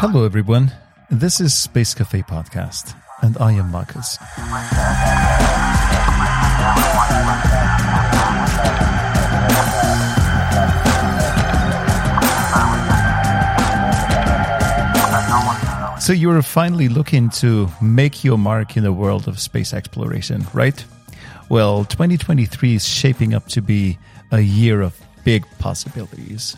Hello, everyone. This is Space Cafe Podcast, and I am Marcus. So, you're finally looking to make your mark in the world of space exploration, right? Well, 2023 is shaping up to be a year of big possibilities.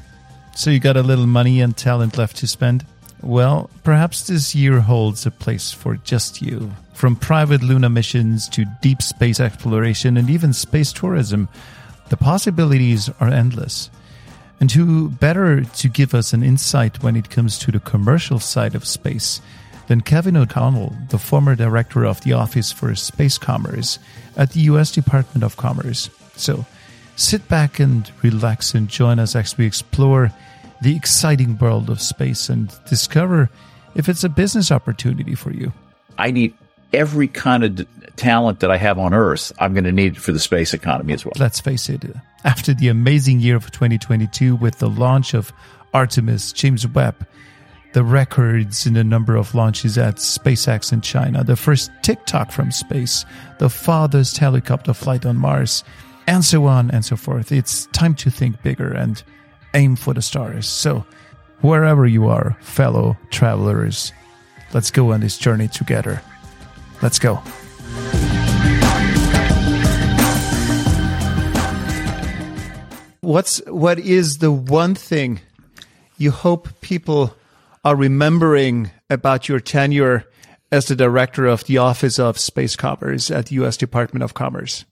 So, you got a little money and talent left to spend? Well, perhaps this year holds a place for just you. From private lunar missions to deep space exploration and even space tourism, the possibilities are endless. And who better to give us an insight when it comes to the commercial side of space than Kevin O'Connell, the former director of the Office for Space Commerce at the US Department of Commerce. So sit back and relax and join us as we explore the exciting world of space and discover if it's a business opportunity for you. I need every kind of d- talent that I have on Earth. I'm going to need for the space economy as well. Let's face it, after the amazing year of 2022 with the launch of Artemis, James Webb, the records in the number of launches at SpaceX in China, the first TikTok from space, the farthest helicopter flight on Mars, and so on and so forth. It's time to think bigger and aim for the stars. So, wherever you are, fellow travelers, let's go on this journey together. Let's go. What's what is the one thing you hope people are remembering about your tenure as the director of the Office of Space Commerce at the U.S. Department of Commerce?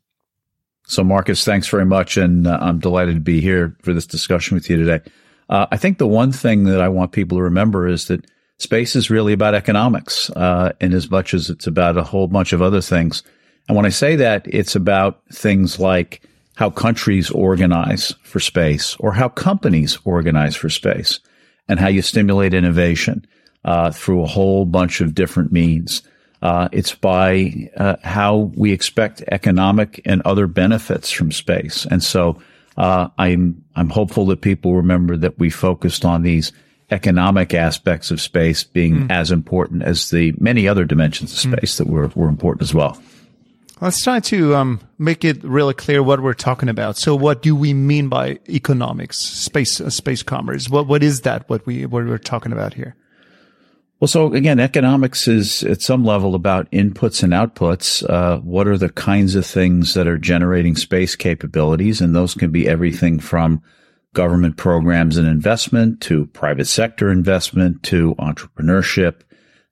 So, Marcus, thanks very much. And uh, I'm delighted to be here for this discussion with you today. Uh, I think the one thing that I want people to remember is that space is really about economics, uh, in as much as it's about a whole bunch of other things. And when I say that, it's about things like how countries organize for space or how companies organize for space and how you stimulate innovation uh, through a whole bunch of different means. Uh, it's by uh, how we expect economic and other benefits from space. And so uh, I'm I'm hopeful that people remember that we focused on these economic aspects of space being mm. as important as the many other dimensions of hmm. space mm. that were, were important as well. Let's try to um, make it really clear what we're talking about. So, what do we mean by economics, space, uh, space commerce? What what is that? What we what we're talking about here? Well, so again, economics is at some level about inputs and outputs. Uh, what are the kinds of things that are generating space capabilities? And those can be everything from government programs and investment to private sector investment to entrepreneurship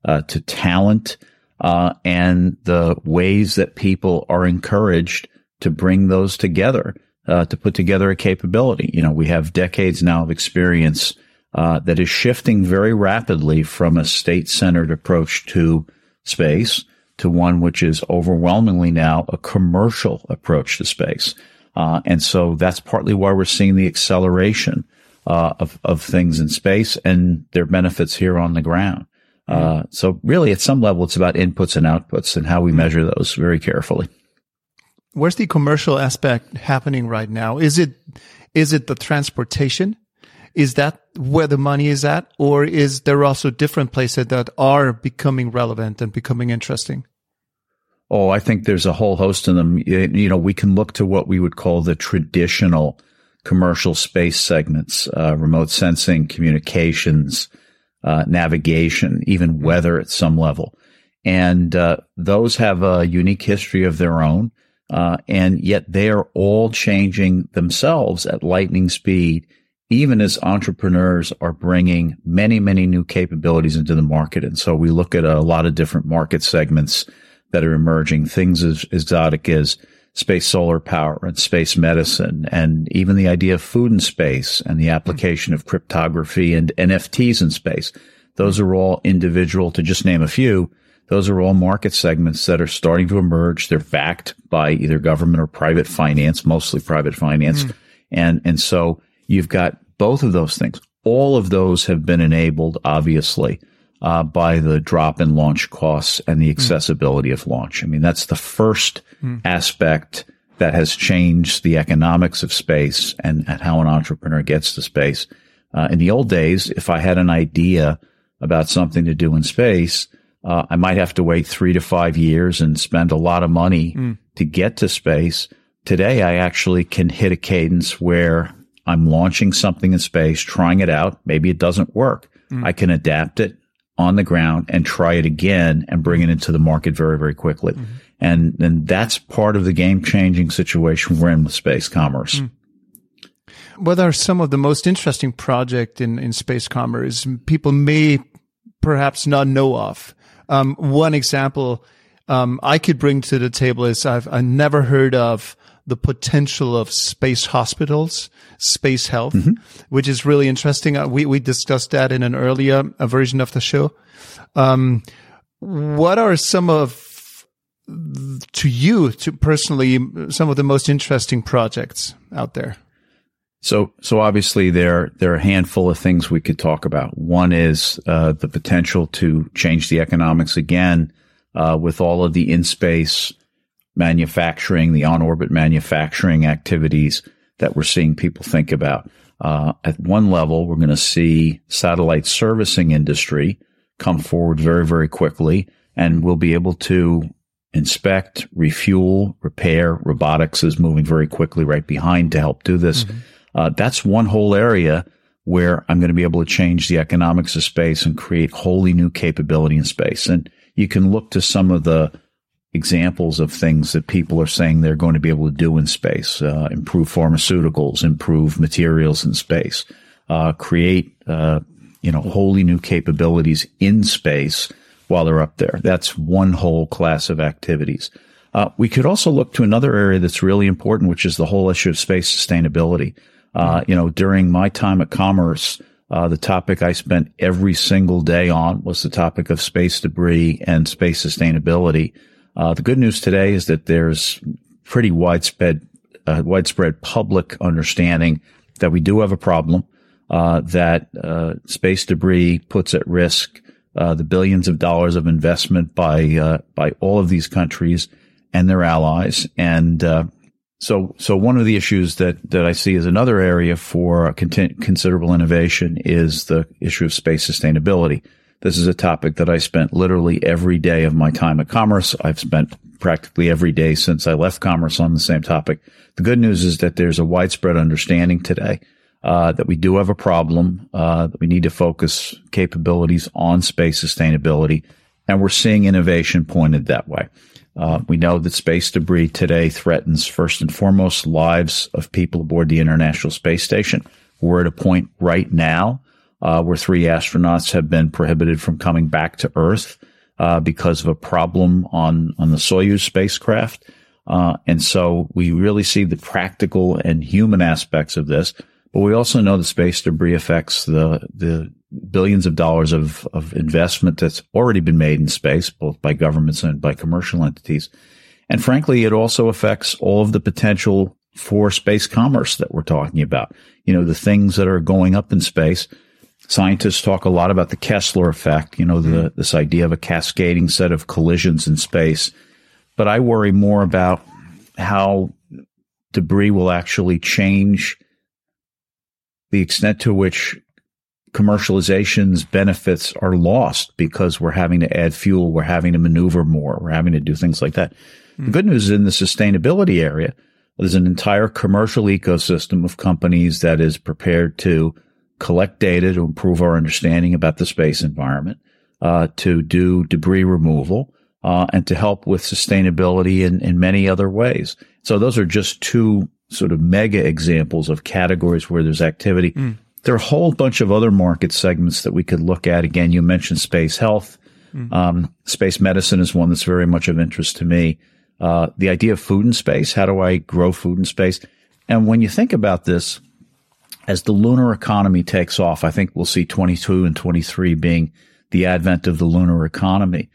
uh, to talent uh, and the ways that people are encouraged to bring those together uh, to put together a capability. You know, we have decades now of experience uh, that is shifting very rapidly from a state centered approach to space to one which is overwhelmingly now a commercial approach to space. Uh, and so that's partly why we're seeing the acceleration uh, of, of things in space and their benefits here on the ground. Uh, so really at some level, it's about inputs and outputs and how we measure those very carefully. Where's the commercial aspect happening right now? Is it, is it the transportation? Is that where the money is at? Or is there also different places that are becoming relevant and becoming interesting? Oh, I think there's a whole host of them. You know, we can look to what we would call the traditional commercial space segments, uh, remote sensing, communications, uh, navigation, even weather at some level. And uh, those have a unique history of their own. Uh, and yet they are all changing themselves at lightning speed even as entrepreneurs are bringing many, many new capabilities into the market. And so we look at a lot of different market segments that are emerging, things as exotic as space solar power and space medicine, and even the idea of food in space and the application of cryptography and NFTs in space. Those are all individual, to just name a few. Those are all market segments that are starting to emerge. They're backed by either government or private finance, mostly private finance. Mm. And, and so You've got both of those things. All of those have been enabled, obviously, uh, by the drop in launch costs and the hmm. accessibility mm. of launch. I mean, that's the first mm. aspect that has changed the economics of space and, and how an entrepreneur gets to space. Uh, in the old days, if I had an idea about something to do in space, uh, I might have to wait three to five years and spend a lot of money mm. to get to space. Today, I actually can hit a cadence where I'm launching something in space, trying it out. Maybe it doesn't work. Mm. I can adapt it on the ground and try it again and bring it into the market very, very quickly. Mm-hmm. And, and that's part of the game changing situation we're in with space commerce. Mm. What are some of the most interesting projects in, in space commerce people may perhaps not know of? Um, one example um, I could bring to the table is I've I never heard of the potential of space hospitals, space health, mm-hmm. which is really interesting. Uh, we we discussed that in an earlier uh, version of the show. Um, what are some of to you, to personally, some of the most interesting projects out there? So, so obviously there, there are a handful of things we could talk about. One is, uh, the potential to change the economics again, uh, with all of the in-space manufacturing, the on-orbit manufacturing activities that we're seeing people think about. Uh, at one level, we're going to see satellite servicing industry come forward very, very quickly, and we'll be able to inspect, refuel, repair. Robotics is moving very quickly right behind to help do this. Mm-hmm. Uh, that's one whole area where I'm going to be able to change the economics of space and create wholly new capability in space. And you can look to some of the examples of things that people are saying they're going to be able to do in space, uh, improve pharmaceuticals, improve materials in space, uh, create, uh, you know, wholly new capabilities in space while they're up there. That's one whole class of activities. Uh, we could also look to another area that's really important, which is the whole issue of space sustainability. Uh, you know, during my time at Commerce, uh, the topic I spent every single day on was the topic of space debris and space sustainability. Uh, the good news today is that there's pretty widespread, uh, widespread public understanding that we do have a problem, uh, that space debris puts at risk uh, the billions of dollars of investment by uh, by all of these countries and their allies. And uh, so, so one of the issues that that I see as another area for considerable innovation is the issue of space sustainability. This is a topic that I spent literally every day of my time at Commerce. I've spent practically every day since I left Commerce on the same topic. The good news is that there's a widespread understanding today uh, that we do have a problem, uh, that we need to focus capabilities on space sustainability. And we're seeing innovation pointed that way. Uh, we know that space debris today threatens first and foremost lives of people aboard the International Space Station. We're at a point right now uh, where three astronauts have been prohibited from coming back to Earth uh, because of a problem on on the Soyuz spacecraft. Uh, and so we really see the practical and human aspects of this. But we also know the space debris affects the, the billions of dollars of, of investment that's already been made in space, both by governments and by commercial entities. And frankly, it also affects all of the potential for space commerce that we're talking about. You know, the things that are going up in space. Scientists talk a lot about the Kessler effect, you know, the, mm-hmm. this idea of a cascading set of collisions in space. But I worry more about how debris will actually change the extent to which commercialization's benefits are lost because we're having to add fuel, we're having to maneuver more, we're having to do things like that. Mm. The good news is in the sustainability area, there's an entire commercial ecosystem of companies that is prepared to collect data to improve our understanding about the space environment, uh, to do debris removal, uh, and to help with sustainability in, in many other ways. So those are just two sort of mega examples of categories where there's activity. Mm. There are a whole bunch of other market segments that we could look at. Again, you mentioned space health. Mm. Um, space medicine is one that's very much of interest to me. Uh, the idea of food in space. How do I grow food in space? And when you think about this, as the lunar economy takes off, I think we'll see 22 and 23 being the advent of the lunar economy.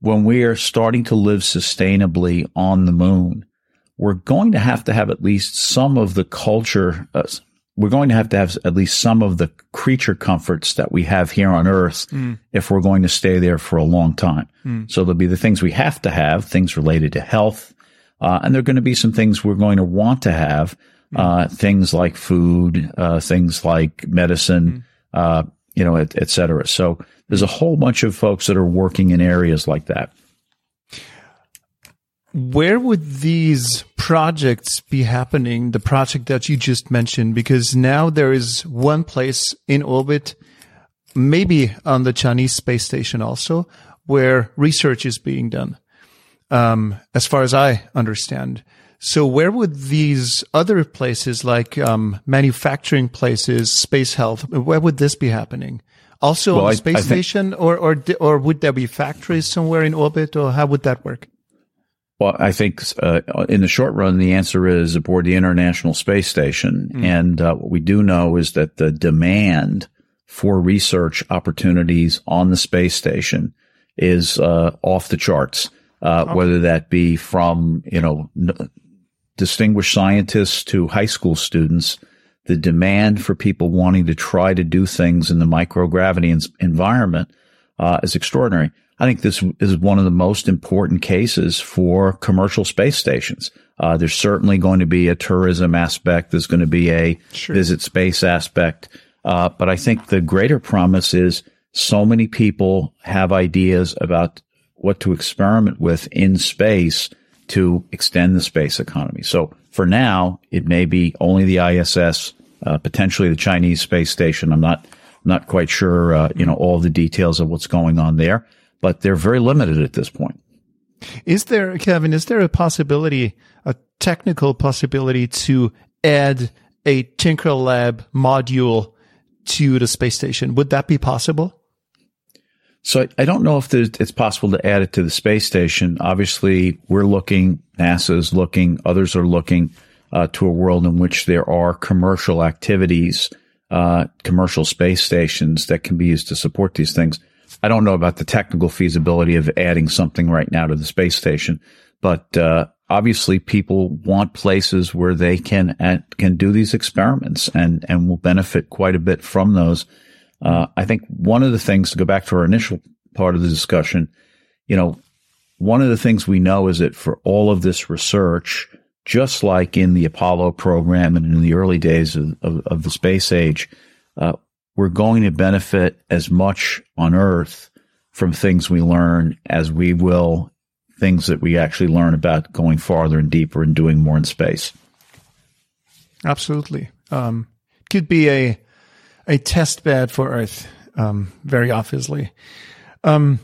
When we are starting to live sustainably on the moon, we're going to have to have at least some of the culture. Uh, we're going to have to have at least some of the creature comforts that we have here on Earth mm. if we're going to stay there for a long time. Mm. So there'll be the things we have to have, things related to health, Uh, and there are going to be some things we're going to want to have, mm-hmm. things like food, uh, things like medicine, mm-hmm. you know, et, et cetera. So there's a whole bunch of folks that are working in areas like that. Where would these projects be happening? The project that you just mentioned, because now there is one place in orbit, maybe on the Chinese space station also, where research is being done. Um, as far as I understand. So where would these other places like um, manufacturing places, space health, where would this be happening? Also well, on the space I, I station, think, or or or would there be factories somewhere in orbit, or how would that work? Well, I think uh, in the short run, the answer is aboard the International Space Station. Mm. And uh, what we do know is that the demand for research opportunities on the space station is uh, off the charts. Uh, okay. Whether that be from you know n- distinguished scientists to high school students, the demand for people wanting to try to do things in the microgravity environment uh, is extraordinary. I think this is one of the most important cases for commercial space stations. Uh, there's certainly going to be a tourism aspect. There's going to be a sure. visit space aspect. Uh, but I think the greater promise is so many people have ideas about what to experiment with in space to extend the space economy. So for now, it may be only the ISS, uh, potentially the Chinese space station. I'm not, not quite sure, uh, you know, all the details of what's going on there but they're very limited at this point. Is there, Kevin, is there a possibility, a technical possibility to add a Tinker Lab module to the space station? Would that be possible? So I don't know if it's possible to add it to the space station. Obviously, we're looking, NASA is looking, others are looking uh, to a world in which there are commercial activities, uh, commercial space stations that can be used to support these things. I don't know about the technical feasibility of adding something right now to the space station, but uh, obviously people want places where they can uh, can do these experiments and and will benefit quite a bit from those. Uh, I think one of the things to go back to our initial part of the discussion, you know, one of the things we know is that for all of this research, just like in the Apollo program and in the early days of, of, of the space age, uh, we're going to benefit as much on Earth from things we learn as we will things that we actually learn about going farther and deeper and doing more in space. Absolutely. Um, could be a a test bed for Earth, um, very obviously. Um,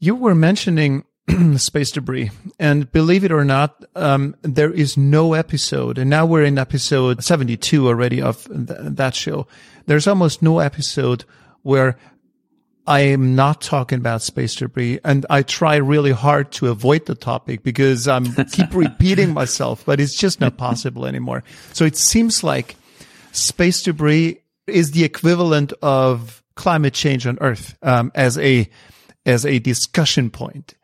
you were mentioning space debris. And believe it or not, um, there is no episode, and now we're in episode 72 already of th- that show. There's almost no episode where I am not talking about space debris. And I try really hard to avoid the topic because I'm keep repeating myself, but it's just not possible anymore. So it seems like space debris is the equivalent of climate change on Earth um, as a as a discussion point.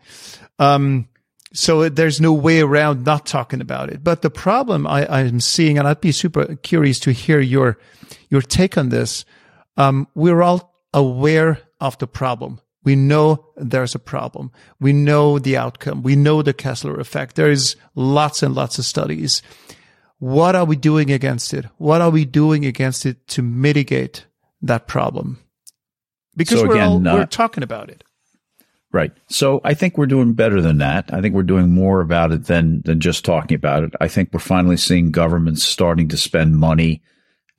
Um, so there's no way around not talking about it. But the problem I, am seeing, and I'd be super curious to hear your your take on this. Um, we're all aware of the problem. We know there's a problem. We know the outcome. We know the Kessler effect. There is lots and lots of studies. What are we doing against it? What are we doing against it to mitigate that problem? Because so we're, again, all, uh, we're talking about it. Right. So I think we're doing better than that. I think we're doing more about it than than just talking about it. I think we're finally seeing governments starting to spend money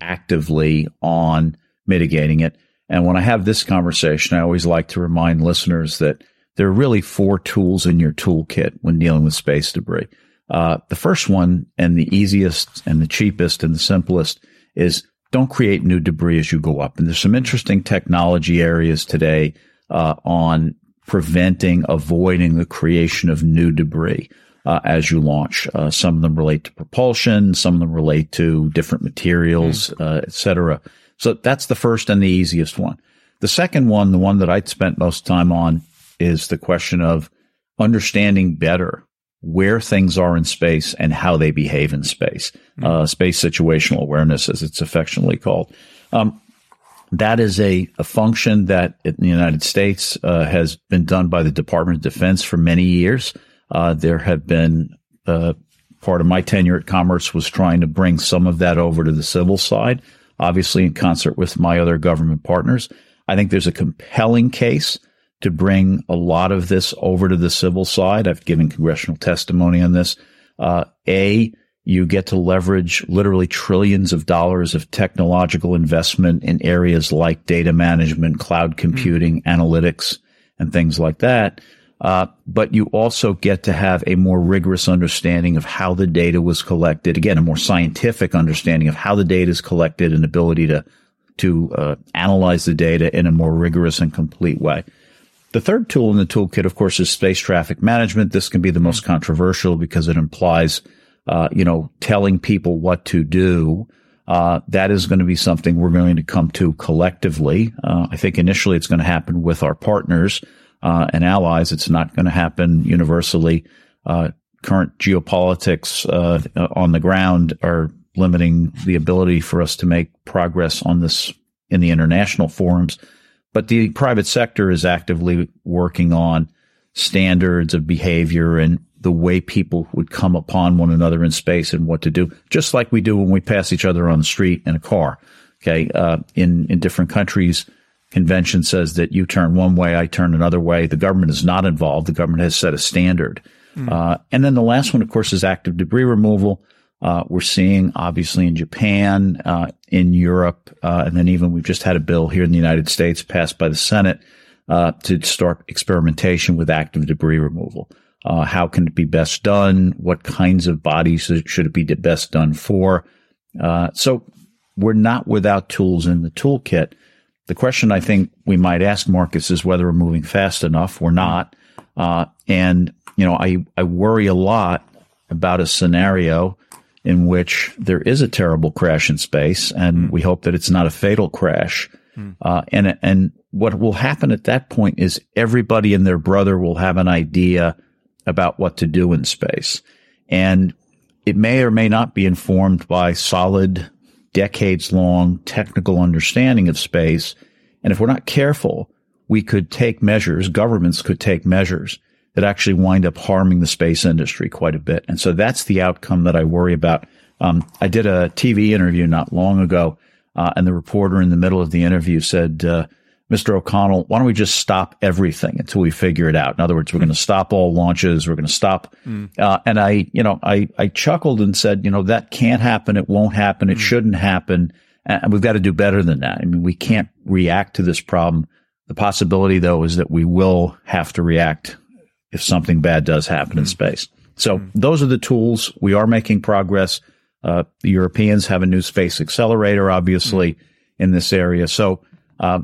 actively on mitigating it. And when I have this conversation, I always like to remind listeners that there are really four tools in your toolkit when dealing with space debris. Uh, the first one and the easiest and the cheapest and the simplest is don't create new debris as you go up. And there's some interesting technology areas today uh, on preventing, avoiding the creation of new debris uh, as you launch. Uh, some of them relate to propulsion, some of them relate to different materials, mm. uh, etc. So that's the first and the easiest one. The second one, the one that I spent most time on, is the question of understanding better where things are in space and how they behave in space. Mm. space situational awareness, as it's affectionately called. Um, that is a, a function that in the United States uh, has been done by the Department of Defense for many years. Uh, there have been uh, part of my tenure at Commerce was trying to bring some of that over to the civil side, obviously in concert with my other government partners. I think there's a compelling case to bring a lot of this over to the civil side. I've given congressional testimony on this. Uh, a, you get to leverage literally trillions of dollars of technological investment in areas like data management, cloud computing, mm-hmm. analytics, and things like that. Uh, but you also get to have a more rigorous understanding of how the data was collected. Again, a more scientific understanding of how the data is collected and ability to to uh, analyze the data in a more rigorous and complete way. The third tool in the toolkit, of course, is space traffic management. This can be the most controversial because it implies, uh, you know, telling people what to do. Uh, that is going to be something we're going to come to collectively. Uh, I think initially it's going to happen with our partners uh, and allies. It's not going to happen universally. Uh, current geopolitics uh, on the ground are limiting the ability for us to make progress on this in the international forums. But the private sector is actively working on standards of behavior and the way people would come upon one another in space and what to do, just like we do when we pass each other on the street in a car. Okay. Uh, in, in different countries, convention says that you turn one way, I turn another way. The government is not involved. The government has set a standard. Mm. Uh, and then the last one, of course, is active debris removal. Uh, we're seeing obviously in Japan, uh, in Europe, uh, and then even we've just had a bill here in the United States passed by the Senate uh, to start experimentation with active debris removal. Uh, how can it be best done? What kinds of bodies should it be best done for? so we're not without tools in the toolkit. The question I think we might ask Marcus is whether we're moving fast enough or not. Uh, and, you know, I, I worry a lot about a scenario in which there is a terrible crash in space and mm. we hope that it's not a fatal crash. Mm. Uh, and, and what will happen at that point is everybody and their brother will have an idea about what to do in space. And it may or may not be informed by solid decades long technical understanding of space. And if we're not careful, we could take measures, governments could take measures that actually wind up harming the space industry quite a bit. And so that's the outcome that I worry about. Um, I did a TV interview not long ago, uh, and the reporter in the middle of the interview said, uh, Mr. O'Connell, why don't we just stop everything until we figure it out? In other words, we're going to stop all launches. We're going to stop. Mm. Uh, and I, you know, I, I chuckled and said, you know, that can't happen. It won't happen. It mm. shouldn't happen. And we've got to do better than that. I mean, we can't react to this problem. The possibility though is that we will have to react if something bad does happen mm. in space. So mm. those are the tools. We are making progress. Uh, the Europeans have a new space accelerator, obviously, mm. in this area. So, uh,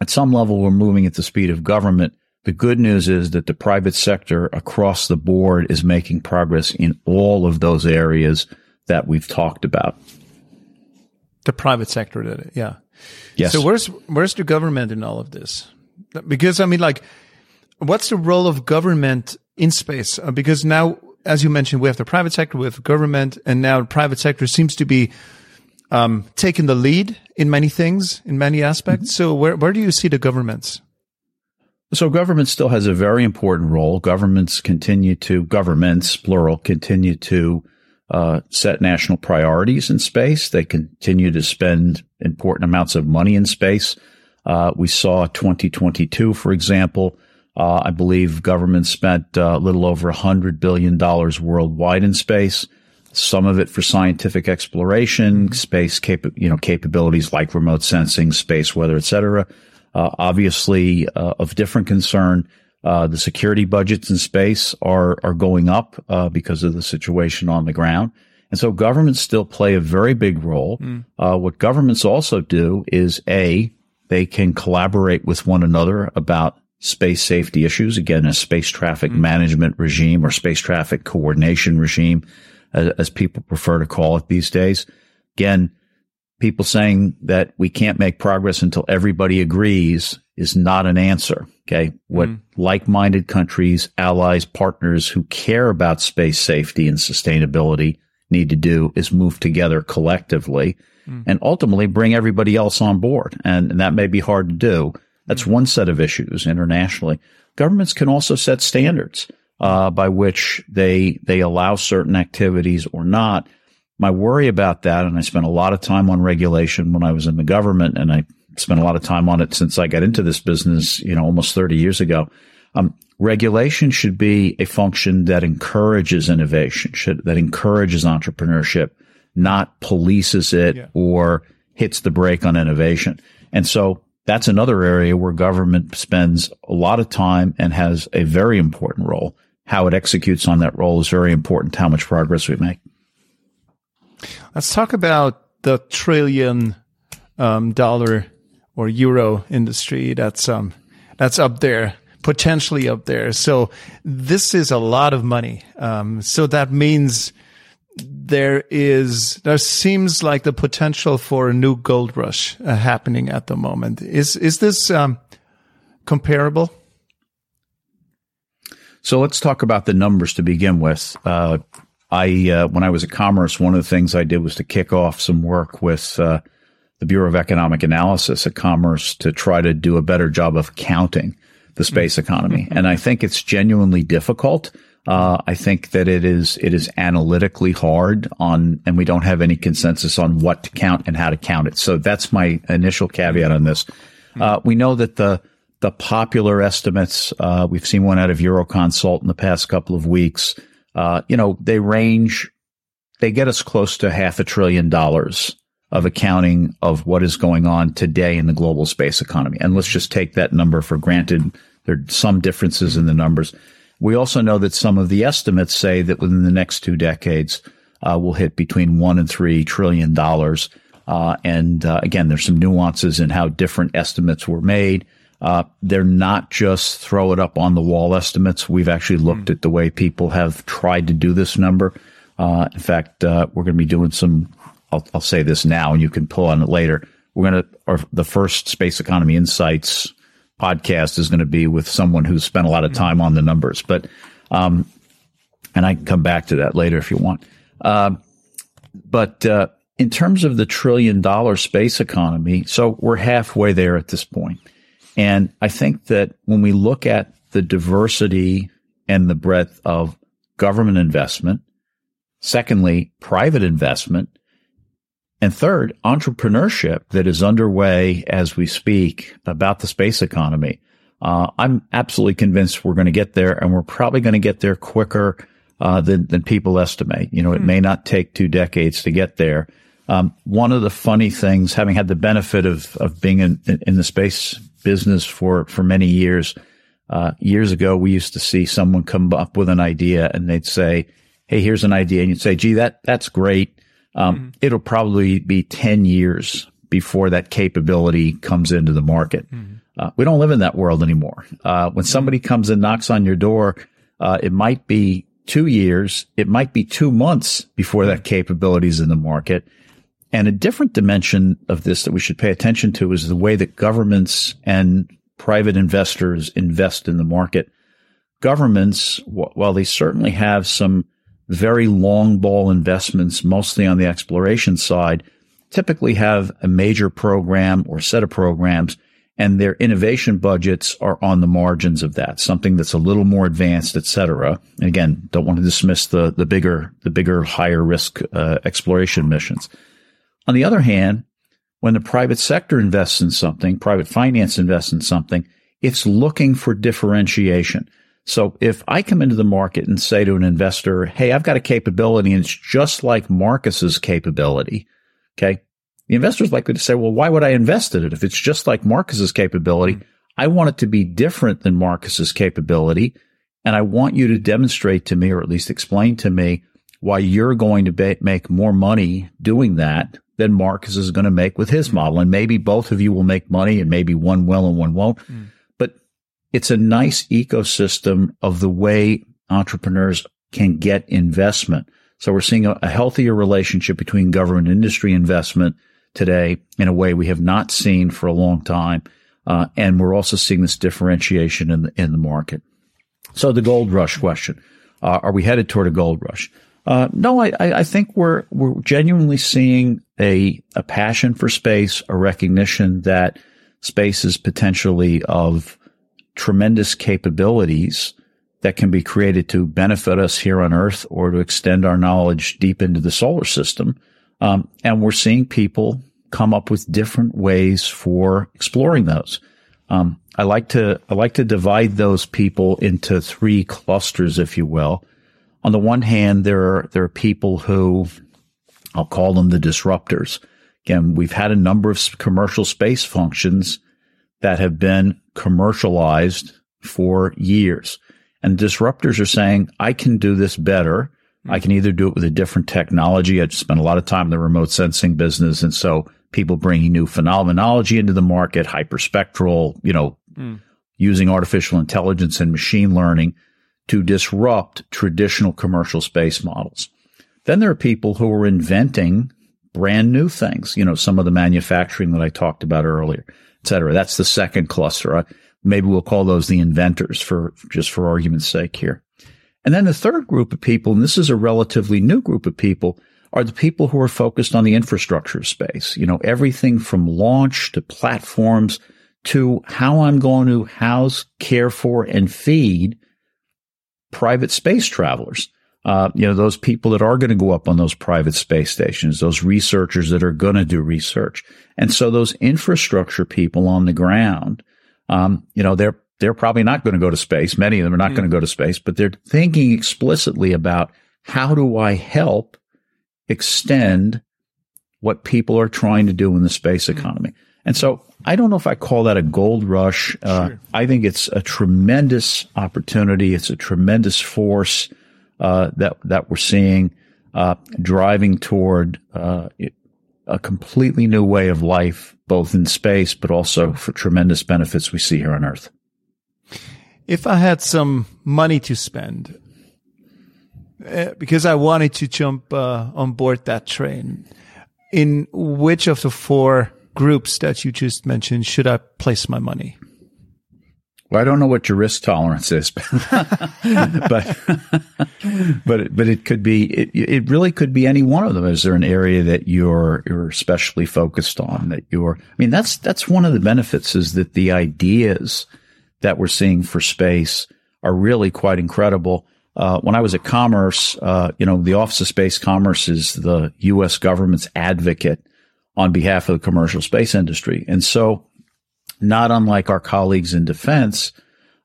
at some level, we're moving at the speed of government. The good news is that the private sector across the board is making progress in all of those areas that we've talked about. The private sector did it, yeah. Yes. So where's where's the government in all of this? Because I mean, like, what's the role of government in space? Uh, because now, as you mentioned, we have the private sector, we have government, and now the private sector seems to be um, taken the lead in many things, in many aspects. Mm-hmm. So where, where do you see the governments? So government still has a very important role. Governments continue to, governments, plural, continue to uh, set national priorities in space. They continue to spend important amounts of money in space. Uh, we saw 2022, for example, uh, I believe government spent uh, a little over $100 billion worldwide in space some of it for scientific exploration, space cap- you know, capabilities like remote sensing, space weather, et cetera. Uh, obviously, uh, of different concern, uh, the security budgets in space are are going up uh, because of the situation on the ground, and so governments still play a very big role. Mm. what governments also do is a they can collaborate with one another about space safety issues. Again, a space traffic mm. management regime or space traffic coordination regime as, as people prefer to call it these days. Again, people saying that we can't make progress until everybody agrees is not an answer. Okay. What mm. like-minded countries, allies, partners who care about space safety and sustainability need to do is move together collectively mm. and ultimately bring everybody else on board. And, and, that may be hard to do. That's one set of issues internationally. Governments can also set standards. uh, by which they they allow certain activities or not. My worry about that, and I spent a lot of time on regulation when I was in the government, and I spent a lot of time on it since I got into this business, you know, almost 30 years ago. Um, regulation should be a function that encourages innovation, should, that encourages entrepreneurship, not polices it yeah. or hits the brake on innovation. And so that's another area where government spends a lot of time and has a very important role. How it executes on that role is very important how much progress we make. Let's talk about the trillion um, dollar or euro industry that's um, that's up there potentially up there. So this is a lot of money. Um, so that means there is there seems like the potential for a new gold rush uh, happening at the moment. Is is this um, comparable? So let's talk about the numbers to begin with. Uh, I uh, when I was at Commerce, one of the things I did was to kick off some work with uh, the Bureau of Economic Analysis at Commerce to try to do a better job of counting the space economy. And I think it's genuinely difficult. Uh, I think that it is it is analytically hard on, and we don't have any consensus on what to count and how to count it. So that's my initial caveat on this. Uh, we know that the the popular estimates, uh, we've seen one out of Euroconsult in the past couple of weeks. Uh, you know, they range, they get us close to half a trillion dollars of accounting of what is going on today in the global space economy. And let's just take that number for granted. There are some differences in the numbers. We also know that some of the estimates say that within the next two decades, uh, we'll hit between one and three trillion dollars. Uh, and uh, again, there's some nuances in how different estimates were made. Uh, they're not just throw it up on the wall estimates. We've actually looked mm. at the way people have tried to do this number. Uh, in fact, uh, we're going to be doing some I'll, I'll say this now, and you can pull on it later. We're going to, or the first Space Economy Insights podcast is going to be with someone who's spent a lot of time on the numbers. But, um, and I can come back to that later if you want. Uh, but uh, in terms of the trillion dollar space economy, so we're halfway there at this point. And I think that when we look at the diversity and the breadth of government investment, secondly, private investment, and third, entrepreneurship that is underway as we speak about the space economy. Uh, I'm absolutely convinced we're going to get there and we're probably going to get there quicker uh, than, than people estimate. You know, it hmm. may not take two decades to get there. Um, one of the funny things, having had the benefit of, of being in, in the space business for, for many years, uh, years ago, we used to see someone come up with an idea and they'd say, Hey, here's an idea. And you'd say, gee, that, that's great. Um, mm-hmm. It'll probably be 10 years before that capability comes into the market. Mm-hmm. Uh, we don't live in that world anymore. Uh, when somebody comes and knocks on your door, uh, it might be two years. It might be two months before that capability is in the market. And a different dimension of this that we should pay attention to is the way that governments and private investors invest in the market. Governments, while they certainly have some very long ball investments, mostly on the exploration side, typically have a major program or set of programs and their innovation budgets are on the margins of that, something that's a little more advanced, et cetera. And again, don't want to dismiss the, the bigger, the bigger, higher risk uh, exploration missions. On the other hand, when the private sector invests in something, private finance invests in something, it's looking for differentiation. So if I come into the market and say to an investor, Hey, I've got a capability and it's just like Marcus's capability. Okay. The investor is likely to say, well, why would I invest in it? If it's just like Marcus's capability, I want it to be different than Marcus's capability. And I want you to demonstrate to me, or at least explain to me why you're going to make more money doing that than Marcus is going to make with his model. And maybe both of you will make money and maybe one will and one won't. Mm it's a nice ecosystem of the way entrepreneurs can get investment. So we're seeing a, a healthier relationship between government industry investment today in a way we have not seen for a long time. Uh, and we're also seeing this differentiation in the, in the market. So the gold rush question, uh, are we headed toward a gold rush? Uh, no, I, I think we're, we're genuinely seeing a, a passion for space, a recognition that space is potentially of tremendous capabilities that can be created to benefit us here on Earth or to extend our knowledge deep into the solar system. Um, and we're seeing people come up with different ways for exploring those. Um, I like to I like to divide those people into three clusters, if you will. On the one hand, there are there are people who I'll call them the disruptors. Again, we've had a number of commercial space functions that have been commercialized for years. And disruptors are saying, I can do this better. I can either do it with a different technology. I spent a lot of time in the remote sensing business. And so people bringing new phenomenology into the market, hyperspectral, you know, mm. using artificial intelligence and machine learning to disrupt traditional commercial space models. Then there are people who are inventing brand new things, you know, some of the manufacturing that I talked about earlier, et cetera. That's the second cluster. Uh, maybe we'll call those the inventors for just for argument's sake here. And then the third group of people, and this is a relatively new group of people, are the people who are focused on the infrastructure space. You know, everything from launch to platforms to how I'm going to house, care for, and feed private space travelers. Uh, you know, those people that are going to go up on those private space stations, those researchers that are going to do research. And so those infrastructure people on the ground um, you know, they're they're probably not going to go to space. Many of them are not mm. going to go to space, but they're thinking explicitly about how do I help extend what people are trying to do in the space mm. economy. And so I don't know if I call that a gold rush. Uh, sure. I think it's a tremendous opportunity. It's a tremendous force uh, that that we're seeing uh, driving toward uh, a completely new way of life, both in space, but also for tremendous benefits we see here on Earth. If I had some money to spend, uh, because I wanted to jump uh, on board that train, in which of the four groups that you just mentioned should I place my money? Well, I don't know what your risk tolerance is, but but but it, but it could be it, it really could be any one of them. Is there an area that you're you're especially focused on that you're? I mean, that's that's one of the benefits is that the ideas that we're seeing for space are really quite incredible. Uh, when I was at Commerce, uh, you know, the Office of Space Commerce is the U.S. government's advocate on behalf of the commercial space industry, and so not unlike our colleagues in defense,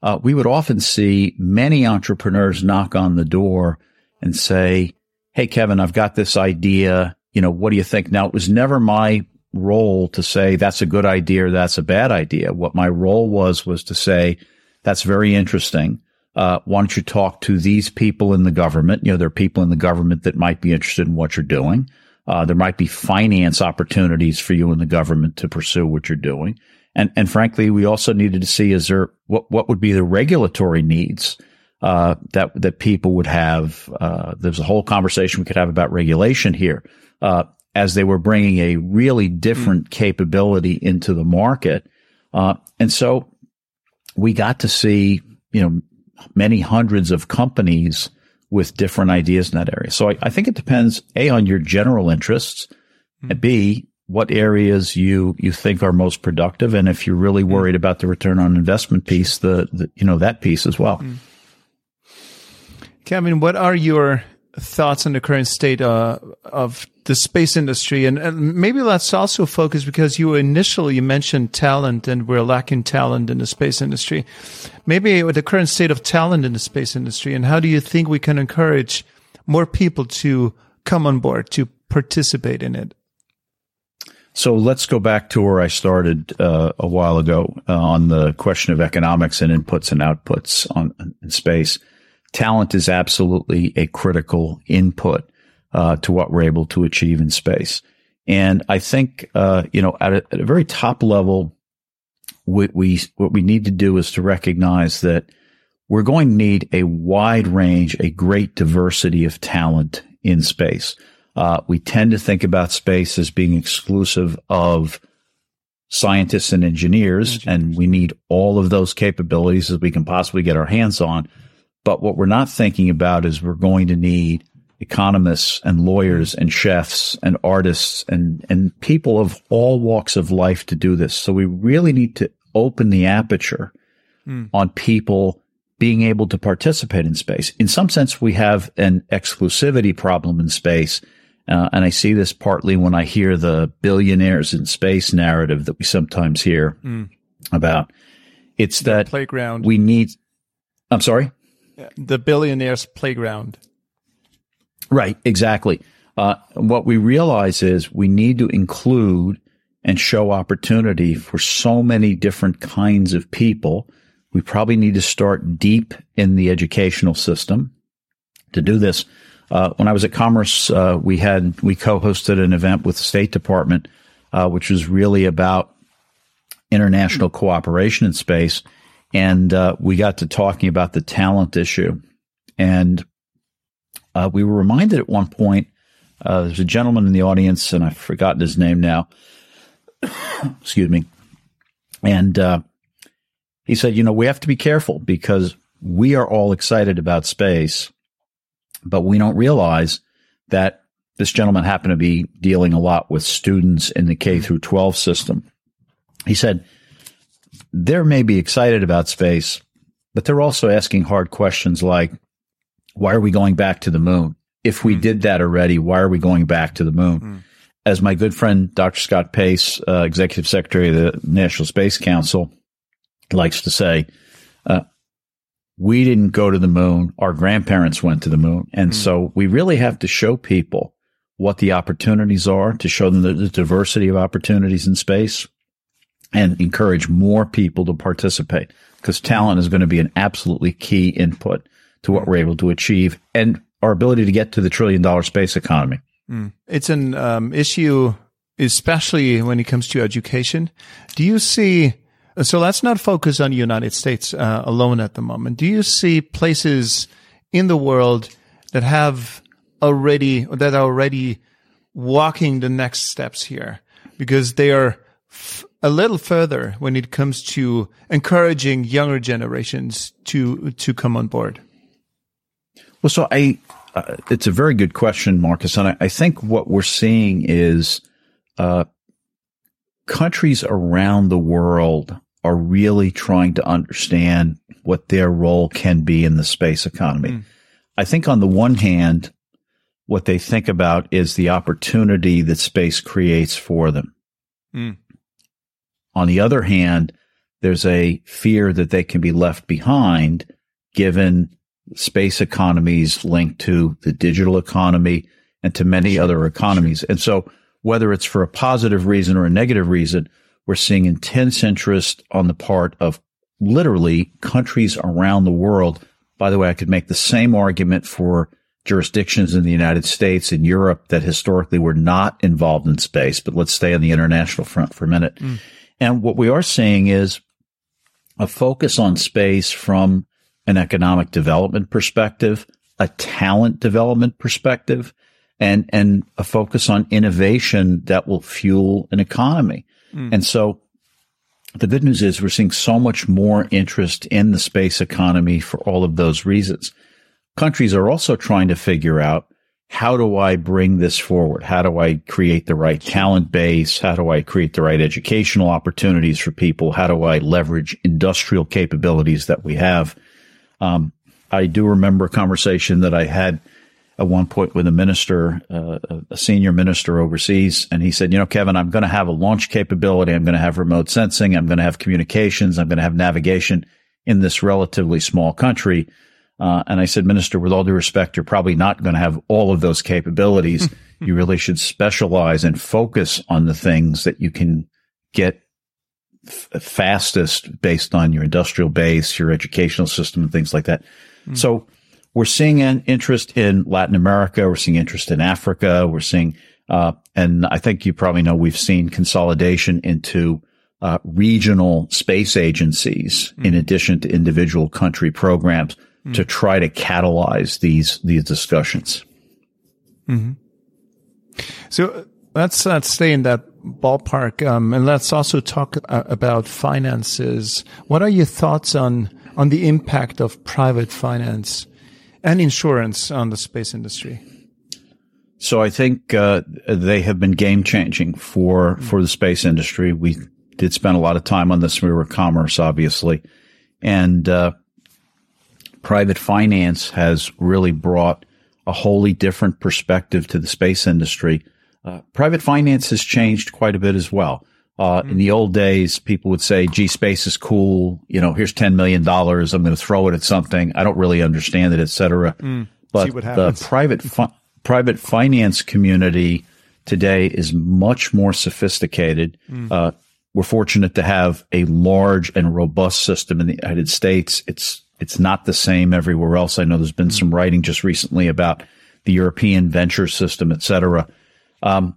uh, we would often see many entrepreneurs knock on the door and say, Hey, Kevin, I've got this idea. You know, what do you think? Now, it was never my role to say that's a good idea or that's a bad idea. What my role was, was to say, that's very interesting. Uh, why don't you talk to these people in the government? You know, there are people in the government that might be interested in what you're doing. Uh, there might be finance opportunities for you in the government to pursue what you're doing. And, and frankly, we also needed to see is there what, what would be the regulatory needs uh, that that people would have. Uh, there's a whole conversation we could have about regulation here uh, as they were bringing a really different mm. capability into the market, uh, and so we got to see you know many hundreds of companies with different ideas in that area. So I, I think it depends a on your general interests, mm. and b what areas you you think are most productive, and if you're really mm. worried about the return on investment piece, the, the you know that piece as well. Mm. Kevin, what are your thoughts on the current state uh, of the space industry? And, and, maybe let's also focus because you initially you mentioned talent, and we're lacking talent in the space industry. Maybe with the current state of talent in the space industry, and how do you think we can encourage more people to come on board to participate in it? So let's go back to where I started uh, a while ago uh, on the question of economics and inputs and outputs on in space. Talent is absolutely a critical input uh, to what we're able to achieve in space. And I think, uh, you know, at a, at a, very top level, what we what we need to do is to recognize that we're going to need a wide range, a great diversity of talent in space. Uh, we tend to think about space as being exclusive of scientists and engineers, engineers, and we need all of those capabilities as we can possibly get our hands on. But what we're not thinking about is we're going to need economists and lawyers and chefs and artists and, and people of all walks of life to do this. So we really need to open the aperture mm. on people being able to participate in space. In some sense, we have an exclusivity problem in space. Uh, and I see this partly when I hear the billionaires in space narrative that we sometimes hear mm. about. It's the that playground. We need. I'm sorry. The billionaires' playground. Right. Exactly. Uh, what we realize is we need to include and show opportunity for so many different kinds of people. We probably need to start deep in the educational system to do this. Uh, when I was at Commerce, uh, we had we co-hosted an event with the State Department, uh, which was really about international cooperation in space, and uh, we got to talking about the talent issue, and uh, we were reminded at one point. Uh, there's a gentleman in the audience, and I've forgotten his name now. Excuse me, and he said, "You know, we have to be careful because we are all excited about space." But we don't realize that this gentleman happened to be dealing a lot with students in the K through 12 system. He said, they may be excited about space, but they're also asking hard questions like, why are we going back to the moon? If we mm. did that already, why are we going back to the moon? Mm. As my good friend, Dr. Scott Pace, uh, executive secretary of the National Space Council, likes to say, uh, we didn't go to the moon. Our grandparents went to the moon. And mm. so we really have to show people what the opportunities are to show them the, the, diversity of opportunities in space and encourage more people to participate because talent is going to be an absolutely key input to what we're able to achieve and our ability to get to the trillion dollar space economy. Mm. It's an um, issue, especially when it comes to education. Do you see so let's not focus on the United States uh, alone at the moment. Do you see places in the world that have already, that are already walking the next steps here because they are f- a little further when it comes to encouraging younger generations to, to come on board? Well, so I, uh, it's a very good question, Marcus. And I, I think what we're seeing is, uh, countries around the world are really trying to understand what their role can be in the space economy. Mm. I think on the one hand, what they think about is the opportunity that space creates for them. Mm. On the other hand, there's a fear that they can be left behind given space economies linked to the digital economy and to many other economies. And so whether it's for a positive reason or a negative reason, we're seeing intense interest on the part of literally countries around the world. By the way, I could make the same argument for jurisdictions in the United States and Europe that historically were not involved in space, but let's stay on the international front for a minute. Mm. And what we are seeing is a focus on space from an economic development perspective, a talent development perspective, and, and a focus on innovation that will fuel an economy. Mm. And so the good news is we're seeing so much more interest in the space economy for all of those reasons. Countries are also trying to figure out how do I bring this forward? How do I create the right talent base? How do I create the right educational opportunities for people? How do I leverage industrial capabilities that we have? Um, I do remember a conversation that I had at one point with a minister, uh, a senior minister overseas, and he said, "You know, Kevin, I'm going to have a launch capability. I'm going to have remote sensing. I'm going to have communications. I'm going to have navigation in this relatively small country." Uh, and I said, Minister, with all due respect, you're probably not going to have all of those capabilities. you really should specialize and focus on the things that you can get f- fastest based on your industrial base, your educational system, and things like that. Mm. So we're seeing an interest in Latin America. We're seeing interest in Africa. We're seeing, uh, and I think you probably know we've seen consolidation into uh, regional space agencies mm-hmm. in addition to individual country programs mm-hmm. to try to catalyze these these discussions. Mm-hmm. So let's uh, stay in that ballpark, um, and let's also talk uh, about finances. What are your thoughts on on the impact of private finance and insurance on the space industry? So I think uh, they have been game changing for for the space industry. We did spend a lot of time on this. We were commerce, obviously, and uh, private finance has really brought a wholly different perspective to the space industry. Uh, private finance has changed quite a bit as well. Uh, mm. In the old days, people would say, gee, space is cool. You know, here's $10 million. I'm going to throw it at something. I don't really understand it, et cetera. Mm. But the private, fi- private finance community today is much more sophisticated. Mm. Uh, we're fortunate to have a large and robust system in the United States. It's it's not the same everywhere else. I know there's been some writing just recently about the European venture system, et cetera. Um,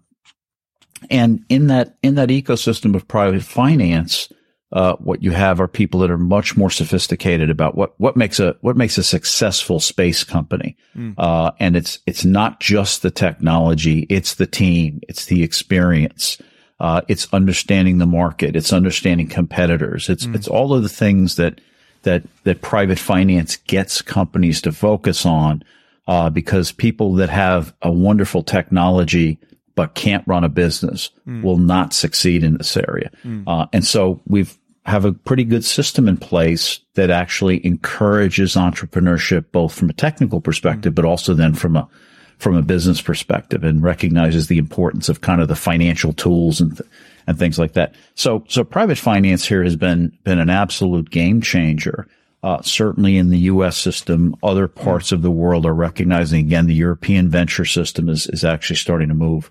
and in that in that ecosystem of private finance, uh, what you have are people that are much more sophisticated about what what makes a what makes a successful space company. Mm. Uh, and it's it's not just the technology; it's the team, it's the experience, uh, it's understanding the market, it's understanding competitors, it's mm. it's all of the things that that that private finance gets companies to focus on uh, because people that have a wonderful technology but can't run a business mm. will not succeed in this area. Mm. Uh, and so we've have a pretty good system in place that actually encourages entrepreneurship both from a technical perspective, mm. but also then from a from a business perspective and recognizes the importance of kind of the financial tools and th- and things like that. So, so private finance here has been, been an absolute game changer. Uh, certainly in the U.S. system, other parts of the world are recognizing again the European venture system is, is actually starting to move.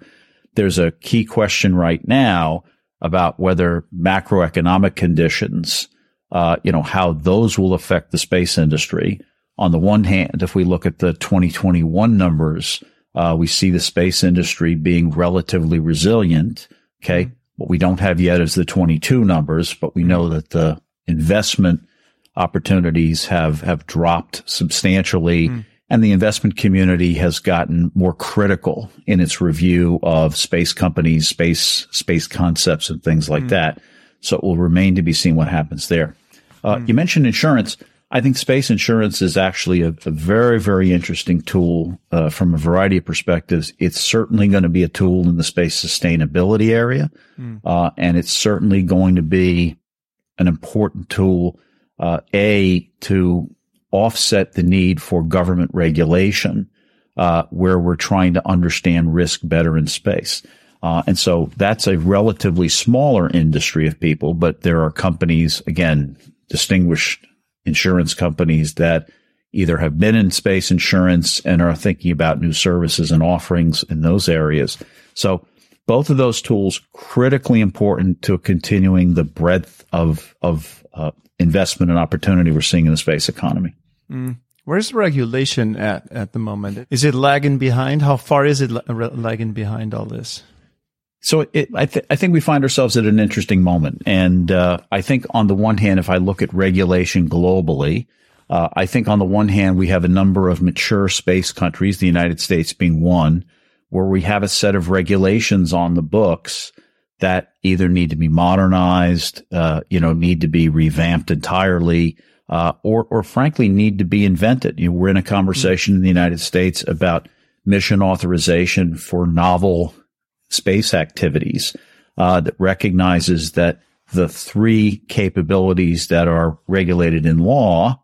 There's a key question right now about whether macroeconomic conditions, uh, you know, how those will affect the space industry. On the one hand, if we look at the 2021 numbers, uh, we see the space industry being relatively resilient. Okay. Mm-hmm. What we don't have yet is the 22 numbers, but we know that the investment opportunities have, have dropped substantially. Mm. And the investment community has gotten more critical in its review of space companies, space, space concepts and things like mm. that. So it will remain to be seen what happens there. Uh, mm. You mentioned insurance. I think space insurance is actually a, a very, very interesting tool uh, from a variety of perspectives. It's certainly going to be a tool in the space sustainability area, mm. uh, and it's certainly going to be an important tool. Uh, a to offset the need for government regulation, uh, where we're trying to understand risk better in space. Uh, and so that's a relatively smaller industry of people, but there are companies, again, distinguished insurance companies that either have been in space insurance and are thinking about new services and offerings in those areas. So both of those tools critically important to continuing the breadth of of uh, investment and opportunity we're seeing in the space economy. Mm. Where's the regulation at at the moment? Is it lagging behind? How far is it lagging behind all this? So it, I, th- I, think we find ourselves at an interesting moment. And uh, I think on the one hand, if I look at regulation globally, uh, I think on the one hand, we have a number of mature space countries, the United States being one, where we have a set of regulations on the books that either need to be modernized, uh, you know, need to be revamped entirely, uh, or, or frankly, need to be invented. You know, we're in a conversation in the United States about mission authorization for novel space activities uh, that recognizes that the three capabilities that are regulated in law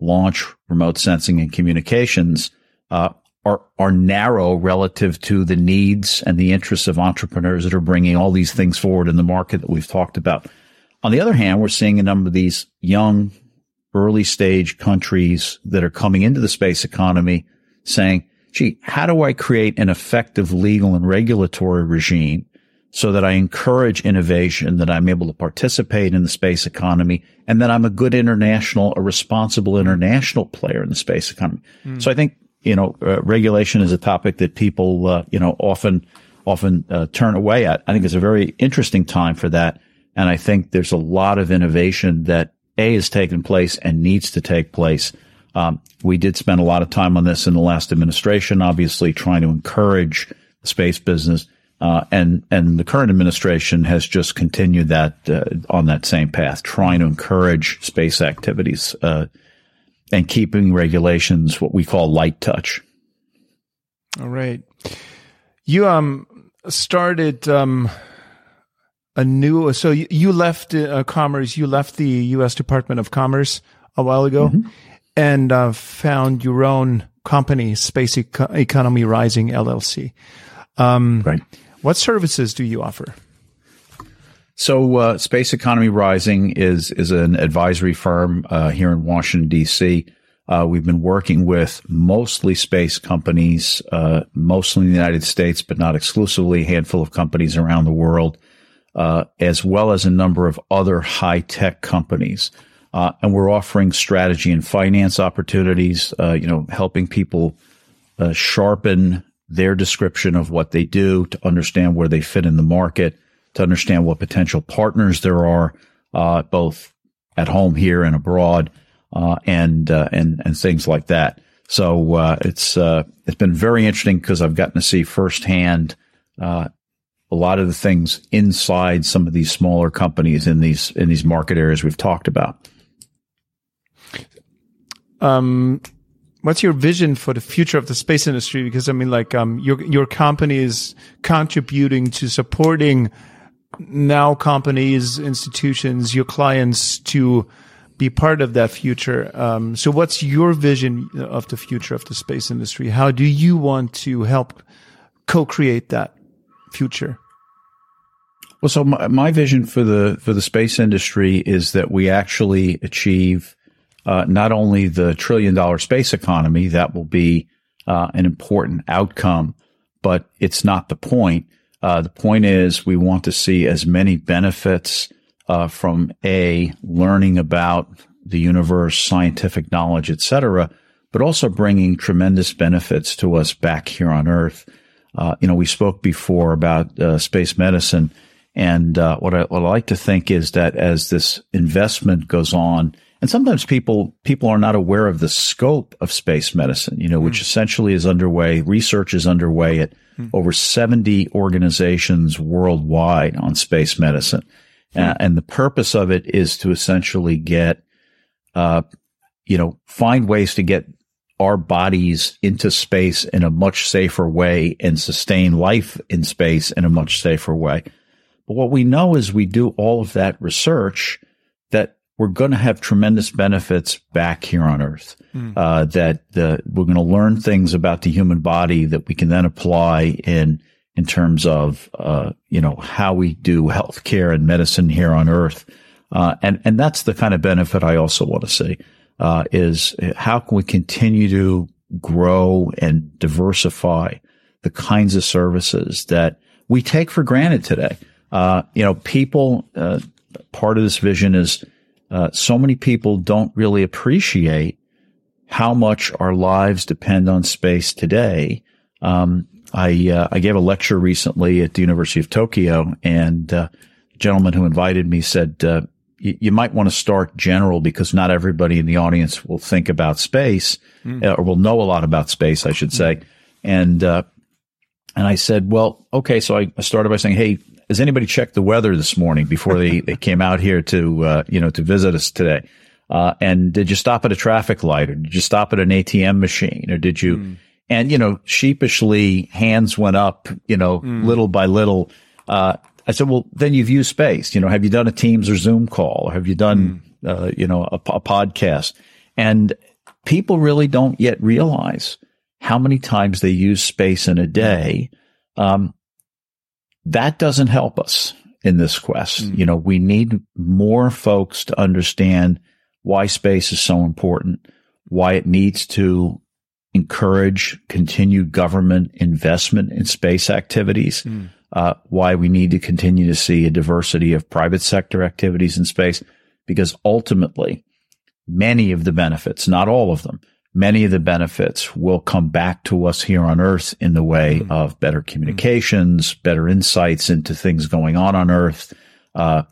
launch, remote sensing, and communications uh, are are narrow relative to the needs and the interests of entrepreneurs that are bringing all these things forward in the market that we've talked about. On the other hand, we're seeing a number of these young, early stage countries that are coming into the space economy saying, gee, how do I create an effective legal and regulatory regime so that I encourage innovation, that I'm able to participate in the space economy, and that I'm a good international, a responsible international player in the space economy. Mm. So I think, you know, uh, regulation is a topic that people, uh, you know, often, often uh, turn away at. I think it's a very interesting time for that. And I think there's a lot of innovation that A has taken place and needs to take place um, we did spend a lot of time on this in the last administration, obviously trying to encourage the space business. Uh, and and the current administration has just continued that uh, on that same path, trying to encourage space activities uh, and keeping regulations what we call light touch. All right, you um started um a new so you, you left uh, commerce, you left the U.S. Department of Commerce a while ago. Mm-hmm and uh, found your own company, Space Eco- Economy Rising LLC. Um, right. What services do you offer? So, uh, Space Economy Rising is is an advisory firm uh, here in Washington D.C. Uh, we've been working with mostly space companies, uh, mostly in the United States, but not exclusively. A handful of companies around the world, uh, as well as a number of other high tech companies. Uh, and we're offering strategy and finance opportunities, you know, helping people sharpen their description of what they do to understand where they fit in the market, to understand what potential partners there are, uh, both at home here and abroad, uh, and uh, and and things like that. So it's it's been very interesting because I've gotten to see firsthand a lot of the things inside some of these smaller companies in these in these market areas we've talked about. Um, what's your vision for the future of the space industry? Because I mean, like, um, your your company is contributing to supporting now companies, institutions, your clients to be part of that future. Um, so, what's your vision of the future of the space industry? How do you want to help co-create that future? Well, so my, my vision for the for the space industry is that we actually achieve uh, not only the trillion dollar space economy, that will be uh, an important outcome, but it's not the point. Uh, the point is we want to see as many benefits uh, from a learning about the universe, scientific knowledge, etc., but also bringing tremendous benefits to us back here on Earth. Uh, you know, we spoke before about uh, space medicine, and what I, what I like to think is that as this investment goes on and sometimes people people are not aware of the scope of space medicine, you know, mm. which hmm. essentially is underway. Research is underway at mm. over 70 organizations worldwide on space medicine. Mm. Uh, and the purpose of it is to essentially get, uh, you know, find ways to get our bodies into space in a much safer way and sustain life in space in a much safer way. But what we know is we do all of that research that we're going to have tremendous benefits back here on Earth. Mm. Uh, that the, we're going to learn things about the human body that we can then apply in in terms of uh, you know how we do healthcare and medicine here on Earth, uh, and and that's the kind of benefit I also want to see uh, is how can we continue to grow and diversify the kinds of services that we take for granted today. Uh, you know, people. Uh, part of this vision is uh, so many people don't really appreciate how much our lives depend on space today. Um, I uh, I gave a lecture recently at the University of Tokyo, and uh, the gentleman who invited me said uh, you might want to start general because not everybody in the audience will think about space mm. or will know a lot about space, I should say. Mm. And uh, and I said, well, okay. So I started by saying, hey, has anybody checked the weather this morning before they, they came out here to, uh, you know, to visit us today? Uh, and did you stop at a traffic light or did you stop at an ATM machine or did you, mm. and, you know, sheepishly hands went up, you know, mm. little by little. Uh, I said, well, then you've used space. You know, have you done a Teams or Zoom call? Or have you done, mm. you know, a, a podcast? And people really don't yet realize how many times they use space in a day. Um, that doesn't help us in this quest. Mm. You know, we need more folks to understand why space is so important, why it needs to encourage continued government investment in space activities, mm. uh, why we need to continue to see a diversity of private sector activities in space, because ultimately, many of the benefits, not all of them, many of the benefits will come back to us here on earth in the way mm-hmm. of better communications, mm-hmm. better insights into things going on on earth, uh,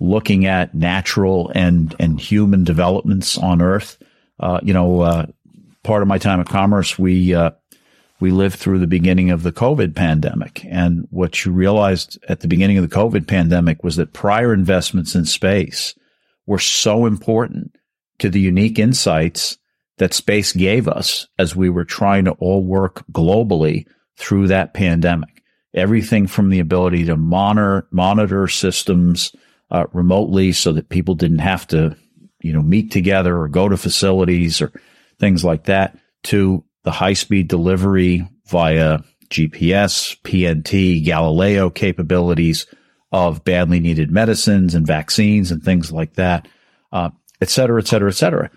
looking at natural and, and human developments on earth. Uh, you know, uh, part of my time at commerce, we, uh, we lived through the beginning of the COVID pandemic. And what you realized at the beginning of the COVID pandemic was that prior investments in space were so important to the unique insights that space gave us as we were trying to all work globally through that pandemic. Everything from the ability to monitor, monitor systems uh, remotely so that people didn't have to, you know, meet together or go to facilities or things like that, to the high speed delivery via GPS, PNT, Galileo capabilities of badly needed medicines and vaccines and things like that, uh, et cetera, et cetera, et cetera.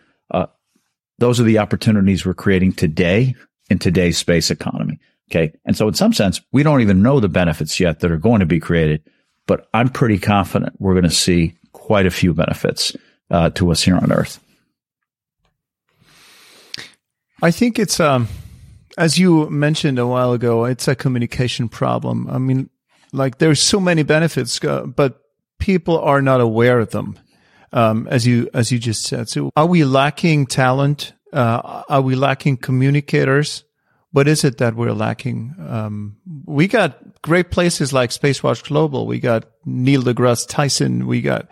Those are the opportunities we're creating today in today's space economy. Okay. And so in some sense, we don't even know the benefits yet that are going to be created, but I'm pretty confident we're going to see quite a few benefits uh, to us here on Earth. I think it's, um, as you mentioned a while ago, it's a communication problem. I mean, like there's so many benefits, uh, but people are not aware of them. Um, as you, as you just said. So are we lacking talent? Uh, are we lacking communicators? What is it that we're lacking? Um, we got great places like Spacewatch Global. We got Neil deGrasse Tyson. We got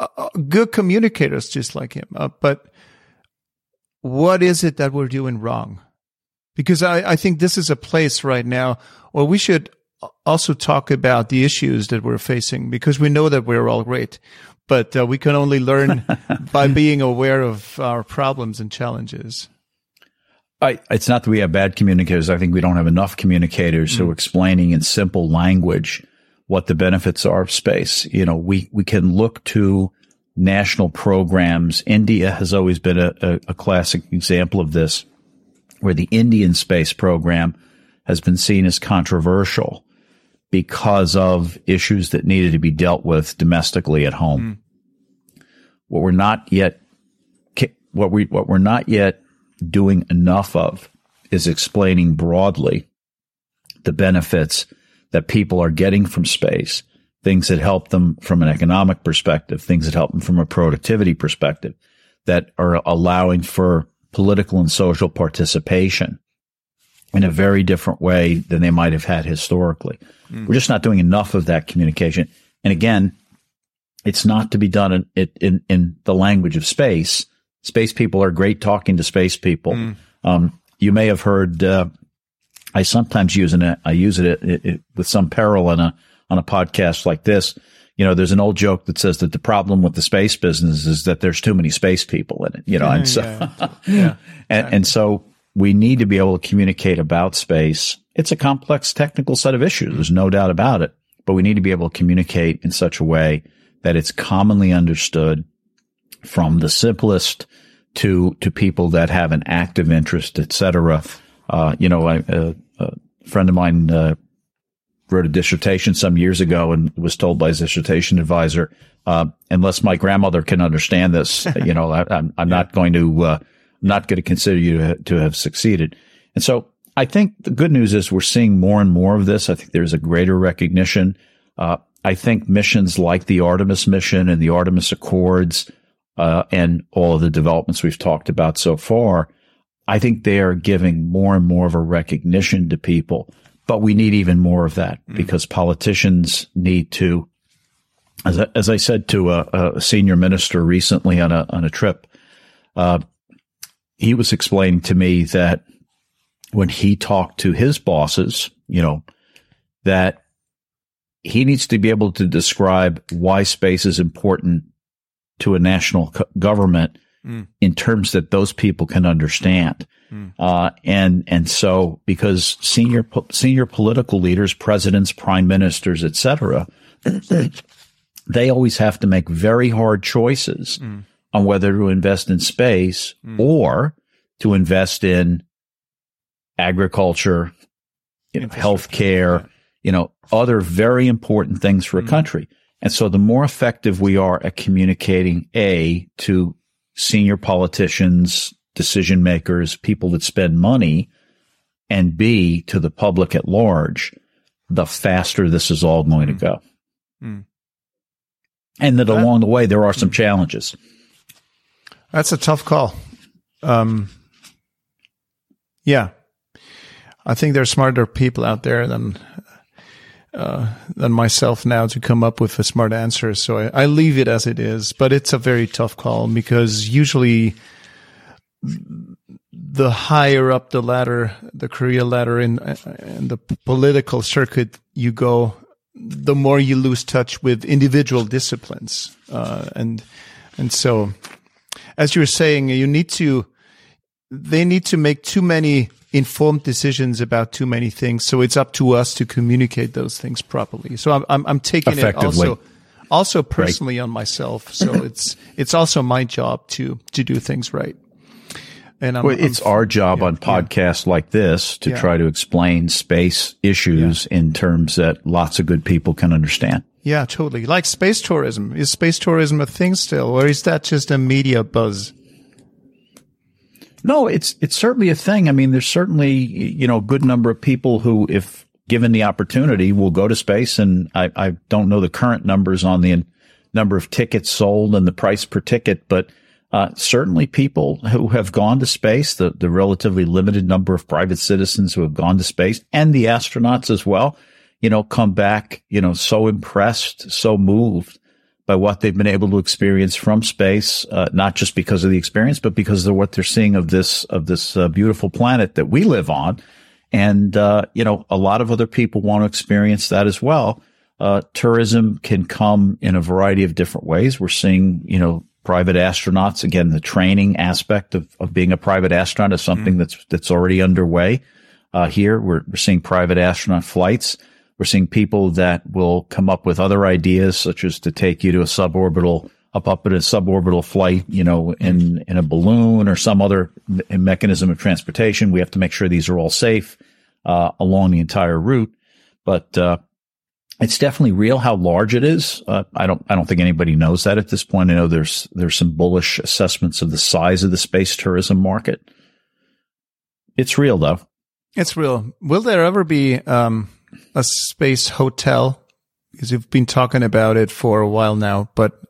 uh, uh, good communicators just like him. Uh, but what is it that we're doing wrong? Because I, I think this is a place right now where we should also talk about the issues that we're facing because we know that we're all great, but uh, we can only learn by being aware of our problems and challenges. I, it's not that we have bad communicators. I think we don't have enough communicators mm. who are explaining in simple language what the benefits are of space. You know, we, we can look to national programs. India has always been a, a, a classic example of this, where the Indian space program has been seen as controversial because of issues that needed to be dealt with domestically at home. Mm. What we're not yet, what we, what we're not yet doing enough of is explaining broadly the benefits that people are getting from space, things that help them from an economic perspective, things that help them from a productivity perspective, that are allowing for political and social participation in a very different way than they might have had historically. Mm. We're just not doing enough of that communication. And again, it's not to be done in, in, in the language of space. Space people are great talking to space people. Mm. Um, you may have heard, uh, I sometimes use it, I use it, it, it, with some peril on a, on a podcast like this. You know, there's an old joke that says that the problem with the space business is that there's too many space people in it, you know, and so, yeah. yeah. and, and so we need to be able to communicate about space. It's a complex technical set of issues. There's no doubt about it, but we need to be able to communicate in such a way that it's commonly understood from the simplest to to people that have an active interest, etc. Uh, you know, I, uh, a friend of mine uh, wrote a dissertation some years ago and was told by his dissertation advisor, uh, unless my grandmother can understand this, you know, I, am I'm, I'm yeah. not going to uh, not going to consider you to, to have succeeded. And so I think the good news is we're seeing more and more of this. I think there's a greater recognition. Uh, I think missions like the Artemis mission and the Artemis Accords uh, and all of the developments we've talked about so far, I think they are giving more and more of a recognition to people. But we need even more of that mm-hmm. because politicians need to, as I, as I said to a, a, senior minister recently on a on a trip, uh, he was explaining to me that when he talked to his bosses, you know, that he needs to be able to describe why space is important to a national government mm. in terms that those people can understand. Mm. Uh, and, and so because senior, senior political leaders, presidents, prime ministers, etc., they always have to make very hard choices mm. On whether to invest in space mm. or to invest in agriculture, you know, healthcare, you know, other very important things for a mm. country. And so the more effective we are at communicating A to senior politicians, decision makers, people that spend money, and B to the public at large, the faster this is all going mm. to go. Mm. And that, that, along the way, there are some mm. challenges. That's a tough call. Um, yeah. I think there are smarter people out there than uh, than myself now to come up with a smart answer. So I, I, leave it as it is, but it's a very tough call because usually the higher up the ladder, the career ladder in, in the political circuit you go, the more you lose touch with individual disciplines. Uh, and, and so as you're saying, you need to, they need to make too many informed decisions about too many things. So it's up to us to communicate those things properly. So I'm, I'm, I'm taking it also, also personally right. on myself. So it's, it's also my job to, to do things right. And I'm, well, it's I'm, our job yeah, on podcasts yeah. like this to yeah. try to explain space issues in terms that lots of good people can understand. Yeah, totally. Like space tourism. Is space tourism a thing still, or is that just a media buzz? No, it's it's certainly a thing. I mean, there's certainly you know a good number of people who, if given the opportunity, will go to space. And I, I don't know the current numbers on the number of tickets sold and the price per ticket, but uh, certainly people who have gone to space, the the relatively limited number of private citizens who have gone to space, and the astronauts as well, you know, come back, you know, so impressed, so moved by what they've been able to experience from space, uh, not just because of the experience, but because of what they're seeing of this of this uh, beautiful planet that we live on. And uh, you know, a lot of other people want to experience that as well. Uh, tourism can come in a variety of different ways. We're seeing, you know, private astronauts again. The training aspect of, of being a private astronaut is something mm-hmm. that's that's already underway. Uh, here, we're, we're seeing private astronaut flights. We're seeing people that will come up with other ideas, such as to take you to a suborbital, up up at a suborbital flight, you know, in, in a balloon or some other me- mechanism of transportation. We have to make sure these are all safe, uh, along the entire route. But, uh, it's definitely real how large it is. Uh, I don't, I don't think anybody knows that at this point. I know there's, there's some bullish assessments of the size of the space tourism market. It's real though. It's real. Will there ever be, um, a space hotel? Because you've been talking about it for a while now, but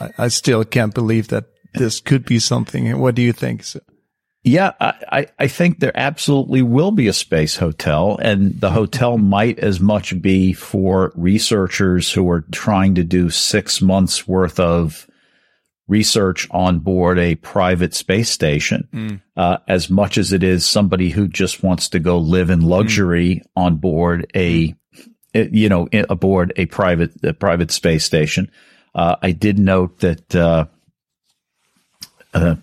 I, I still can't believe that this could be something. What do you think? Yeah, I, I think there absolutely will be a space hotel, and the hotel might as much be for researchers who are trying to do six months worth of research on board a private space station mm. uh, as much as it is somebody who just wants to go live in luxury mm. on board a you know aboard a private a private space station. Uh, I did note that uh, uh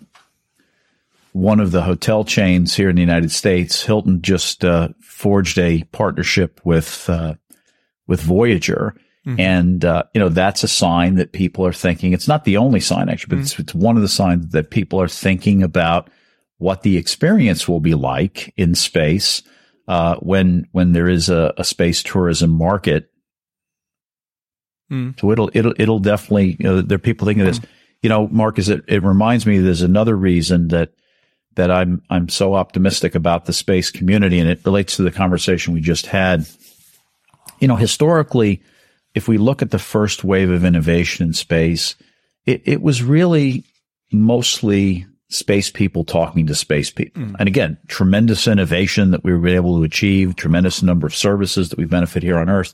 one of the hotel chains here in the United States, Hilton, just uh, forged a partnership with uh, with Voyager Mm-hmm. And, uh, you know, that's a sign that people are thinking, it's not the only sign actually, but mm-hmm. it's, it's one of the signs that people are thinking about what the experience will be like in space, uh, when, when there is a, a space tourism market. Mm. So it'll, it'll, it'll definitely, you know, there are people thinking of this, you know, Marcus, it, it reminds me there's another reason that, that I'm, I'm so optimistic about the space community and it relates to the conversation we just had. You know, historically, if we look at the first wave of innovation in space, it, it was really mostly space people talking to space people. Mm. And again, tremendous innovation that we were able to achieve, tremendous number of services that we benefit here on Earth.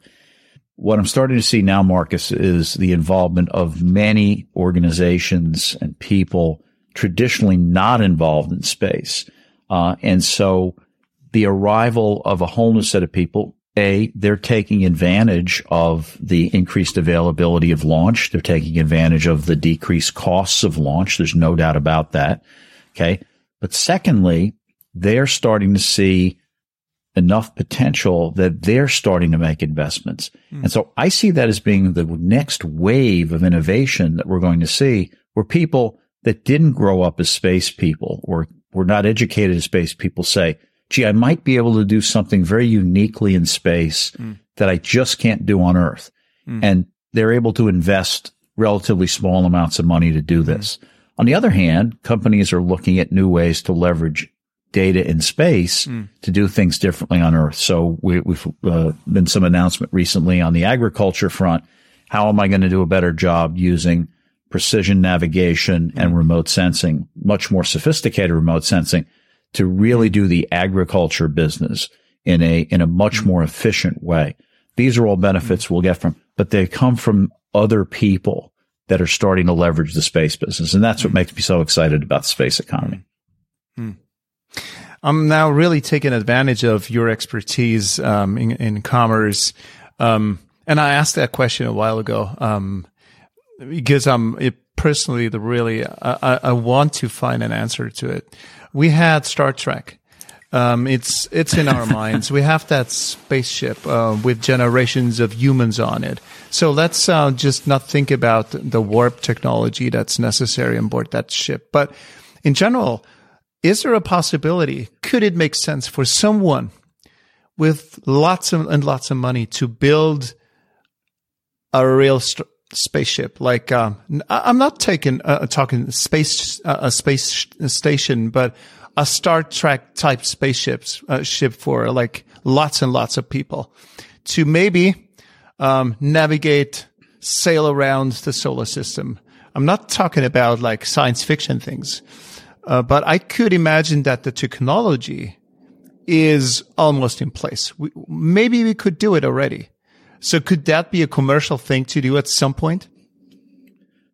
What I'm starting to see now, Marcus, is the involvement of many organizations and people traditionally not involved in space. Uh, and so the arrival of a whole new set of people a, they're taking advantage of the increased availability of launch. They're taking advantage of the decreased costs of launch. There's no doubt about that. Okay. But secondly, they're starting to see enough potential that they're starting to make investments. Mm. And so I see that as being the next wave of innovation that we're going to see where people that didn't grow up as space people or were not educated as space people say, gee, I might be able to do something very uniquely in space mm. that I just can't do on Earth. Mm. And they're able to invest relatively small amounts of money to do hmm. this. Mm. On the other hand, companies are looking at new ways to leverage data in space hmm. to do things differently on Earth. So we, have uh, been some announcement recently on the agriculture front. How am I going to do a better job using precision navigation and hmm. remote sensing, much more sophisticated remote sensing to really do the agriculture business in a, in a much mm-hmm. more efficient way. These are all benefits we'll get from, but they come from other people that are starting to leverage the space business. And that's what mm-hmm. makes me so excited about the space economy. Hmm. I'm now really taking advantage of your expertise um, in, in, commerce. Um, and I asked that question a while ago um, because I'm personally the really I, I want to find an answer to it. We had Star Trek. Um, it's it's in our minds. We have that spaceship uh, with generations of humans on it. So let's uh, just not think about the warp technology that's necessary on board that ship. But in general, is there a possibility? Could it make sense for someone with lots of, and lots of money to build a real st- spaceship? Like, um, I'm not taking, uh, talking space, uh, a space station, but a Star Trek type spaceships, uh, ship for like lots and lots of people to maybe, um, navigate, sail around the solar system. I'm not talking about like science fiction things. Uh, but I could imagine that the technology is almost in place. We, maybe we could do it already. So could that be a commercial thing to do at some point?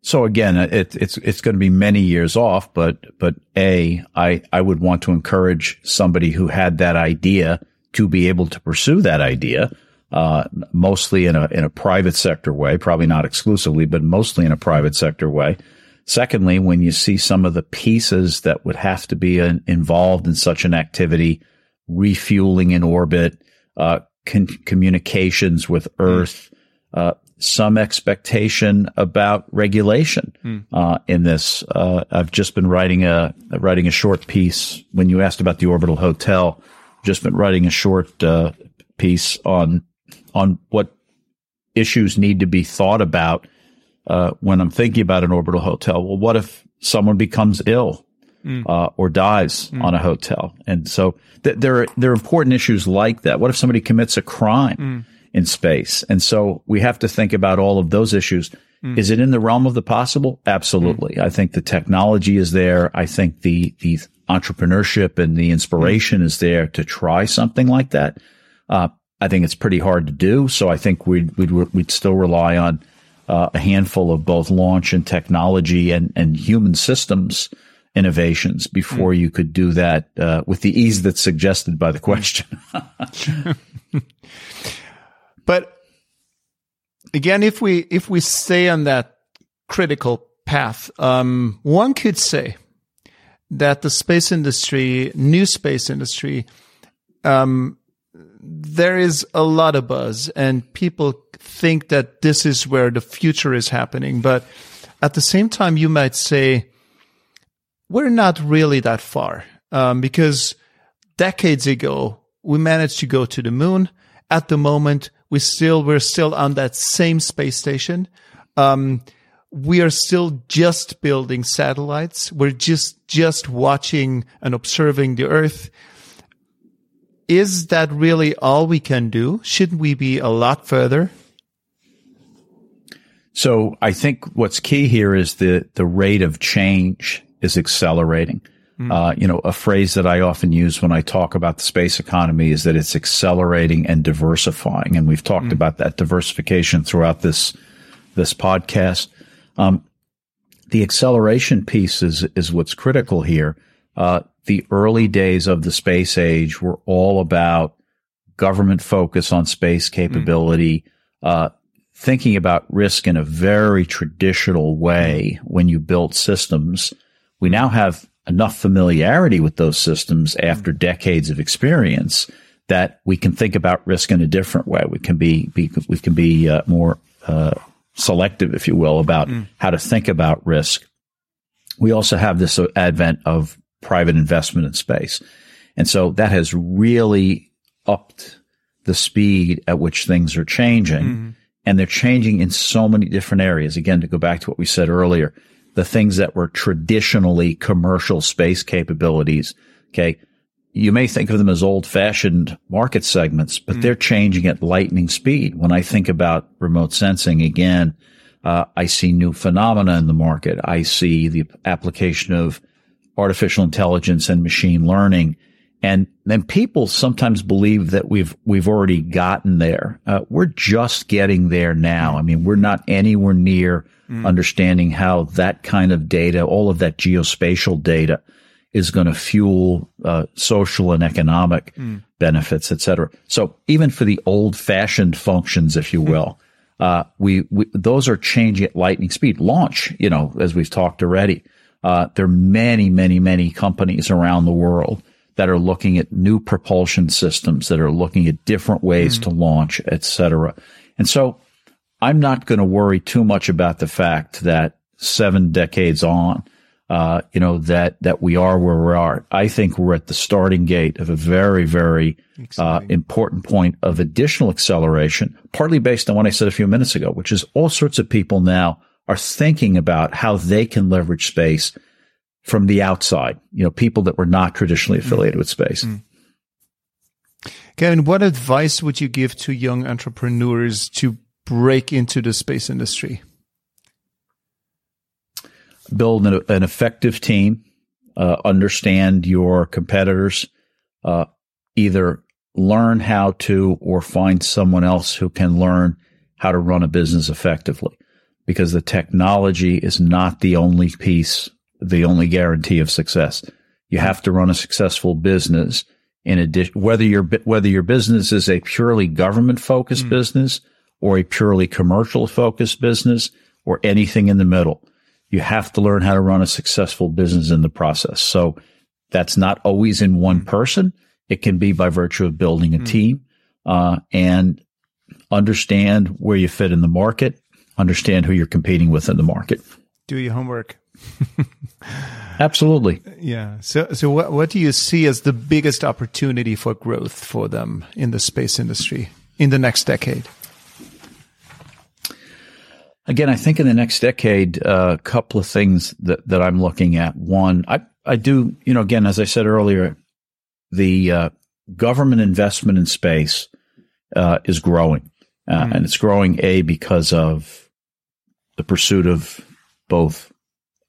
So again, it, it's it's going to be many years off, but but a I I would want to encourage somebody who had that idea to be able to pursue that idea, uh, mostly in a in a private sector way, probably not exclusively, but mostly in a private sector way. Secondly, when you see some of the pieces that would have to be uh, involved in such an activity, refueling in orbit, uh, con- communications with Earth, uh, some expectation about regulation mm. uh, in this. Uh, I've just been writing a writing a short piece. When you asked about the orbital hotel, just been writing a short uh, piece on on what issues need to be thought about uh, when I'm thinking about an orbital hotel. Well, what if someone becomes ill mm. uh, or dies mm. on a hotel? And so th- there are there are important issues like that. What if somebody commits a crime mm. in space? And so we have to think about all of those issues. Mm. Is it in the realm of the possible? Absolutely. I think the technology is there. I think the the entrepreneurship and the inspiration is there to try something like that. Uh, I think it's pretty hard to do. So I think we'd, we'd, we'd still rely on uh, a handful of both launch and technology and, and human systems innovations before mm. you could do that uh, with the ease that's suggested by the question. but again, if we if we stay on that critical path, um, one could say that the space industry, new space industry, um, there is a lot of buzz and people think that this is where the future is happening. But at the same time, you might say, we're not really that far um, because decades ago, we managed to go to the moon. At the moment, we still, we're still on that same space station. Um, we are still just building satellites. We're just, just watching and observing the earth is that really all we can do? Shouldn't we be a lot further? So I think what's key here is the the rate of change is accelerating. Mm. Uh, you know, a phrase that I often use when I talk about the space economy is that it's accelerating and diversifying, and we've talked mm. about that diversification throughout this this podcast. Um, the acceleration piece is is what's critical here. Uh, the early days of the space age were all about government focus on space capability, mm. uh, thinking about risk in a very traditional way when you built systems. We now have enough familiarity with those systems after mm. decades of experience that we can think about risk in a different way. We can be, be we can be uh, more uh, selective, if you will, about mm. how to think about risk. We also have this advent of private investment in space. And so that has really upped the speed at which things are changing. Mm-hmm. And they're changing in so many different areas. Again, to go back to what we said earlier, the things that were traditionally commercial space capabilities. Okay. You may think of them as old fashioned market segments, but mm-hmm. they're changing at lightning speed. When I think about remote sensing again, uh, I see new phenomena in the market. I see the application of artificial intelligence and machine learning. And then people sometimes believe that we've, we've already gotten there. Uh, we're just getting there now. I mean, we're not anywhere near mm. understanding how that kind of data, all of that geospatial data is going to fuel uh, social and economic mm. benefits, et cetera. So even for the old fashioned functions, if you will, Uh, we, we, those are changing at lightning speed. Launch, you know, as we've talked already. Uh, there are many, many, many companies around the world that are looking at new propulsion systems, that are looking at different ways mm. to launch, et cetera. And so I'm not going to worry too much about the fact that seven decades on, uh, you know, that, that we are where we are. I think we're at the starting gate of a very, very uh, important point of additional acceleration, partly based on what I said a few minutes ago, which is all sorts of people now are thinking about how they can leverage space from the outside, you know, people that were not traditionally affiliated mm. with space. Mm. Kevin, what advice would you give to young entrepreneurs to break into the space industry? Build an, an effective team, uh, understand your competitors, uh, either learn how to or find someone else who can learn how to run a business effectively because the technology is not the only piece, the only guarantee of success. You have to run a successful business in addition, whether your, whether your business is a purely government focused mm. business or a purely commercial focused business or anything in the middle. You have to learn how to run a successful business in the process. So that's not always in one person. It can be by virtue of building a mm. team, uh, and understand where you fit in the market, understand who you're competing with in the market. Do your homework. Absolutely. Yeah. So, so what, what do you see as the biggest opportunity for growth for them in the space industry in the next decade? Again, I think in the next decade, a uh, couple of things that, that I'm looking at. One, I, I do, you know, again, as I said earlier, the uh, government investment in space uh, is growing. Mm. And it's growing, A, because of the pursuit of both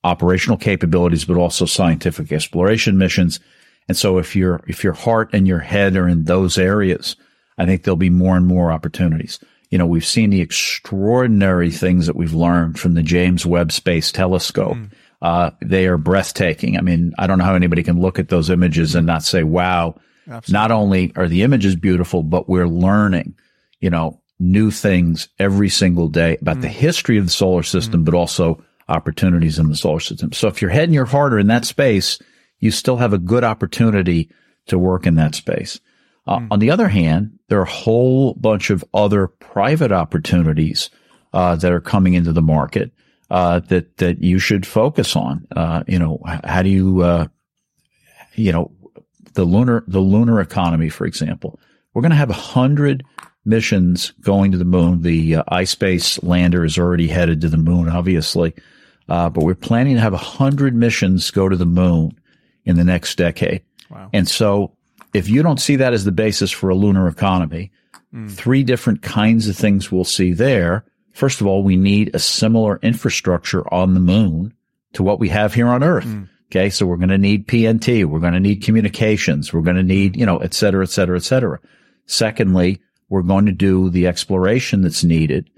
operational capabilities, but also scientific exploration missions. And so if your, if your heart and your head are in those areas, I think there'll be more and more opportunities you know, we've seen the extraordinary things that we've learned from the James Webb Space Telescope. Mm. Uh, they are breathtaking. I mean, I don't know how anybody can look at those images and not say, wow, Absolutely. not only are the images beautiful, but we're learning, you know, new things every single day about mm. the history of the solar system, mm. but also opportunities in the solar system. So if your head and your heart are in that space, you still have a good opportunity to work in that space. Uh, mm. On the other hand, there are a whole bunch of other private opportunities uh, that are coming into the market uh, that that you should focus on. Uh, you know, how do you, uh, you know, the lunar the lunar economy, for example. We're going to have a hundred missions going to the moon. The uh, iSpace lander is already headed to the moon, obviously, but we're planning to have a hundred missions go to the moon in the next decade. Wow. And so if you don't see that as the basis for a lunar economy, mm. three different kinds of things we'll see there. First of all, we need a similar infrastructure on the moon to what we have here on Earth. Mm. Okay. So we're going to need PNT. We're going to need communications. We're going to need, you know, et cetera, et cetera, et cetera. Secondly, we're going to do the exploration that's needed.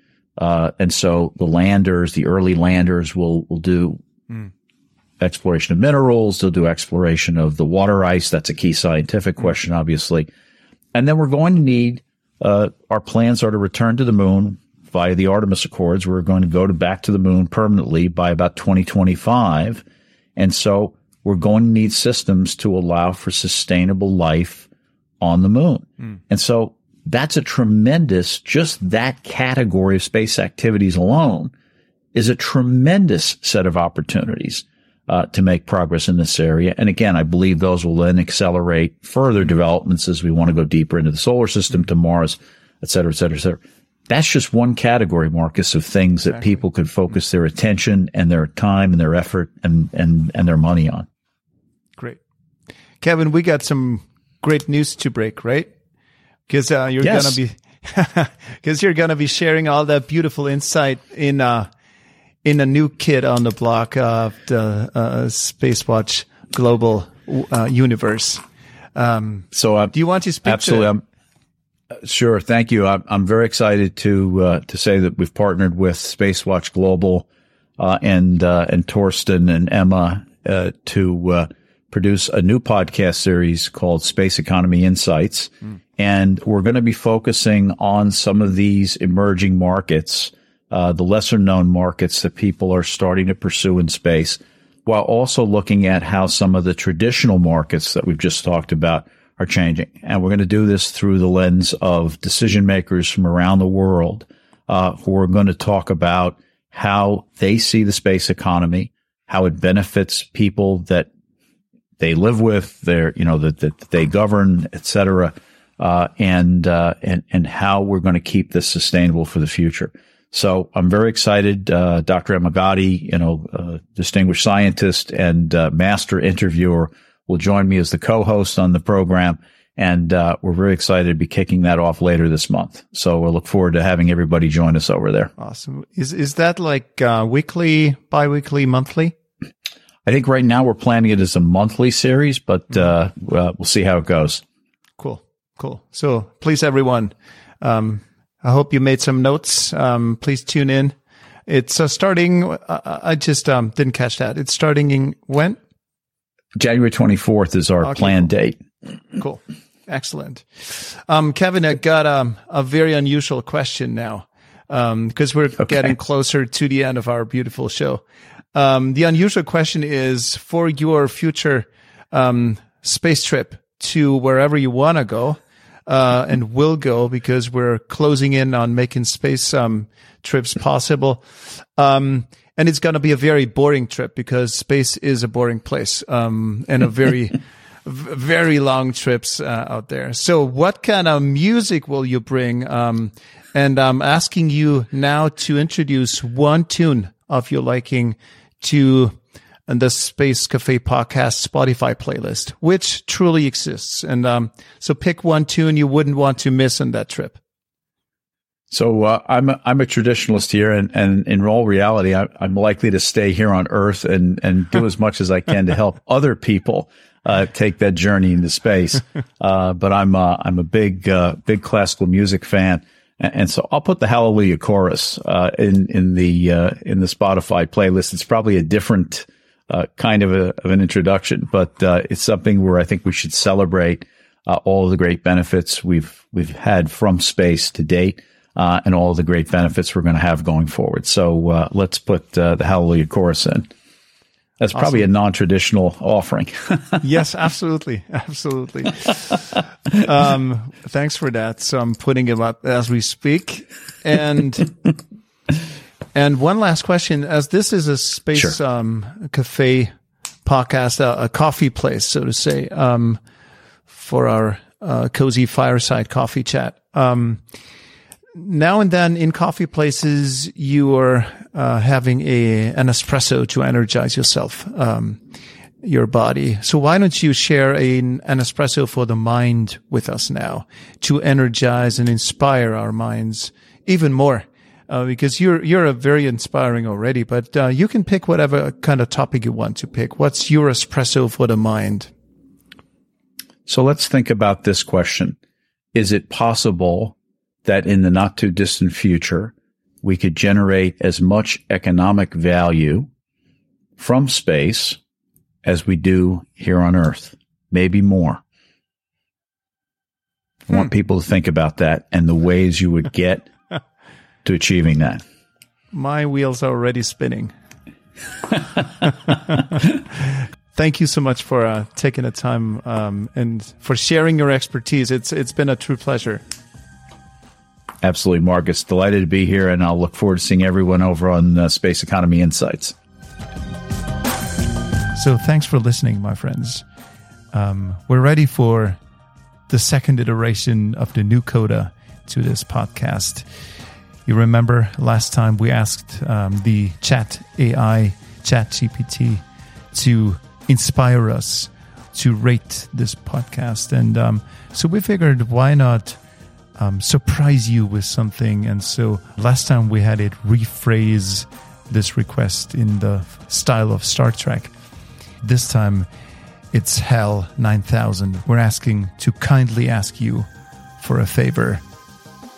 Uh, and so the landers, the early landers will, will do mm exploration of minerals. They'll do exploration of the water ice. That's a key scientific mm-hmm. question, obviously. And then we're going to need, uh, our plans are to return to the moon via the Artemis Accords. We're going to go to back to the moon permanently by about 2025. And so we're going to need systems to allow for sustainable life on the moon. Mm. And so that's a tremendous, just that category of space activities alone is a tremendous set of opportunities uh, to make progress in this area. And again, I believe those will then accelerate further developments as we want to go deeper into the solar system, to Mars, et cetera, et cetera, et cetera. That's just one category, Marcus, of things that exactly. people could focus their attention and their time and their effort and, and, and their money on. Great. Kevin, we got some great news to break, right? Because uh, you're yes. going to be because you're going to be sharing all that beautiful insight in uh, in a new kid on the block of the uh, Spacewatch Global uh, Universe. Um, so, uh, do you want to speak? Absolutely. To uh, sure. Thank you. I'm, I'm very excited to uh, to say that we've partnered with Spacewatch Global uh, and and Torsten and Emma to produce a new podcast series called Space Economy Insights. Mm. And we're going to be focusing on some of these emerging markets, uh, the lesser known markets that people are starting to pursue in space, while also looking at how some of the traditional markets that we've just talked about are changing. And we're going to do this through the lens of decision makers from around the world uh, who are going to talk about how they see the space economy, how it benefits people that they live with, their you know that, that they govern, et cetera, uh, and uh, and and how we're going to keep this sustainable for the future. So I'm very excited. Uh, Dr. Emigati, you know, distinguished scientist and uh, master interviewer, will join me as the co-host on the program. And uh, we're very excited to be kicking that off later this month. So we'll look forward to having everybody join us over there. Awesome. Is is that like uh, weekly, biweekly, monthly? I think right now we're planning it as a monthly series, but uh, we'll see how it goes. Cool, cool. So please, everyone, um, I hope you made some notes. Um, please tune in. It's uh, starting. Uh, I just um, didn't catch that. It's starting in when? January 24th is our okay, planned date. Cool. Excellent. Um, Kevin, I got um, a very unusual question now because um, we're okay. getting closer to the end of our beautiful show. Um, the unusual question is for your future um, space trip to wherever you want to go uh, and will go because we're closing in on making space um, trips possible. Um, and it's going to be a very boring trip because space is a boring place um, and a very very long trips uh, out there. So, what kind of music will you bring? Um, and I'm asking you now to introduce one tune of your liking to the Space Cafe podcast Spotify playlist, which truly exists. And um, so, pick one tune you wouldn't want to miss on that trip. So uh, I'm a, I'm a traditionalist here, and, and in all reality, I, am likely to stay here on Earth and and do as much as I can to help other people uh, take that journey into space. Uh, but I'm uh, I'm a big uh, big classical music fan, and, and, so I'll put the Hallelujah chorus uh, in in the in the Spotify playlist. It's probably a different kind of, a, of an introduction, but it's something where I think we should celebrate all the great benefits we've we've had from space to date uh, and all the great benefits we're going to have going forward. So uh, let's put uh, the Hallelujah chorus in. That's awesome. probably a non-traditional offering. yes, absolutely, absolutely. um, thanks for that. So I'm putting it up as we speak, and and one last question: as this is a space sure. um, cafe podcast, a, a, coffee place, so to say, um, for our uh, cozy fireside coffee chat. Um, now and then in coffee places, you are uh, having a an espresso to energize yourself, um, your body. So why don't you share a, an espresso for the mind with us now to energize and inspire our minds even more? Uh, because you're you're a very inspiring already, but uh, you can pick whatever kind of topic you want to pick. What's your espresso for the mind? So let's think about this question: Is it possible that in the not too distant future, we could generate as much economic value from space as we do here on Earth, maybe more. I want hmm. people to think about that and the ways you would get to achieving that. My wheels are already spinning. Thank you so much for uh, taking the time um, and for sharing your expertise. It's it's been a true pleasure. Absolutely, Marcus. Delighted to be here, and I'll look forward to seeing everyone over on uh, Space Economy Insights. So, thanks for listening, my friends. Um, we're ready for the second iteration of the new coda to this podcast. You remember last time we asked um, the chat AI, chat GPT, to inspire us to rate this podcast. And um, so we figured why not um, surprise you with something. And so last time we had it rephrase this request in the style of Star Trek. This time it's HAL 9000. We're asking to kindly ask you for a favor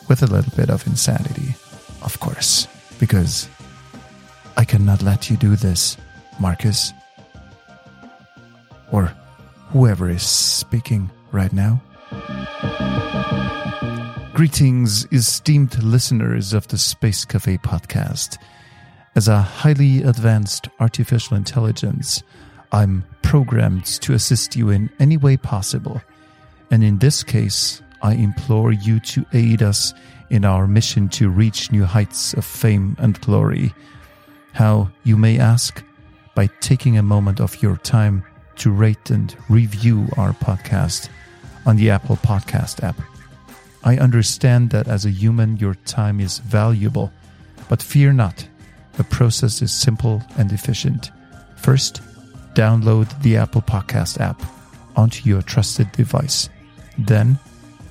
with a little bit of insanity, of course, because I cannot let you do this, Marcus. Or whoever is speaking right now. Greetings, esteemed listeners of the Space Cafe podcast. As a highly advanced artificial intelligence, I'm programmed to assist you in any way possible. And in this case, I implore you to aid us in our mission to reach new heights of fame and glory. How, you may ask? By taking a moment of your time to rate and review our podcast on the Apple Podcast app. I understand that as a human, your time is valuable, but fear not. The process is simple and efficient. First, download the Apple Podcast app onto your trusted device. Then,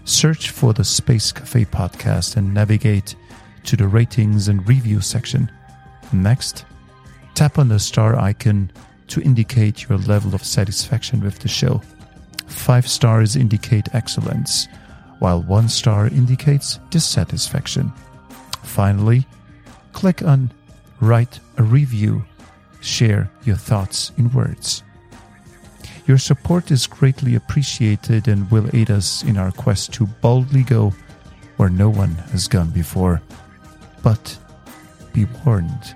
search for the Space Cafe podcast and navigate to the ratings and review section. Next, tap on the star icon to indicate your level of satisfaction with the show. Five stars indicate excellence while one star indicates dissatisfaction. Finally, click on Write a Review. Share your thoughts in words. Your support is greatly appreciated and will aid us in our quest to boldly go where no one has gone before. But be warned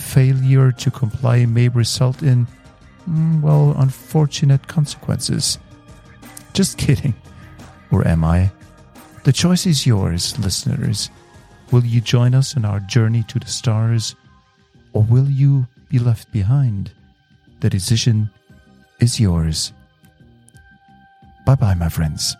failure to comply may result in, mm, well, unfortunate consequences. Just kidding. Or am I? The choice is yours, listeners. Will you join us on our journey to the stars, or will you be left behind? The decision is yours. Bye bye, my friends.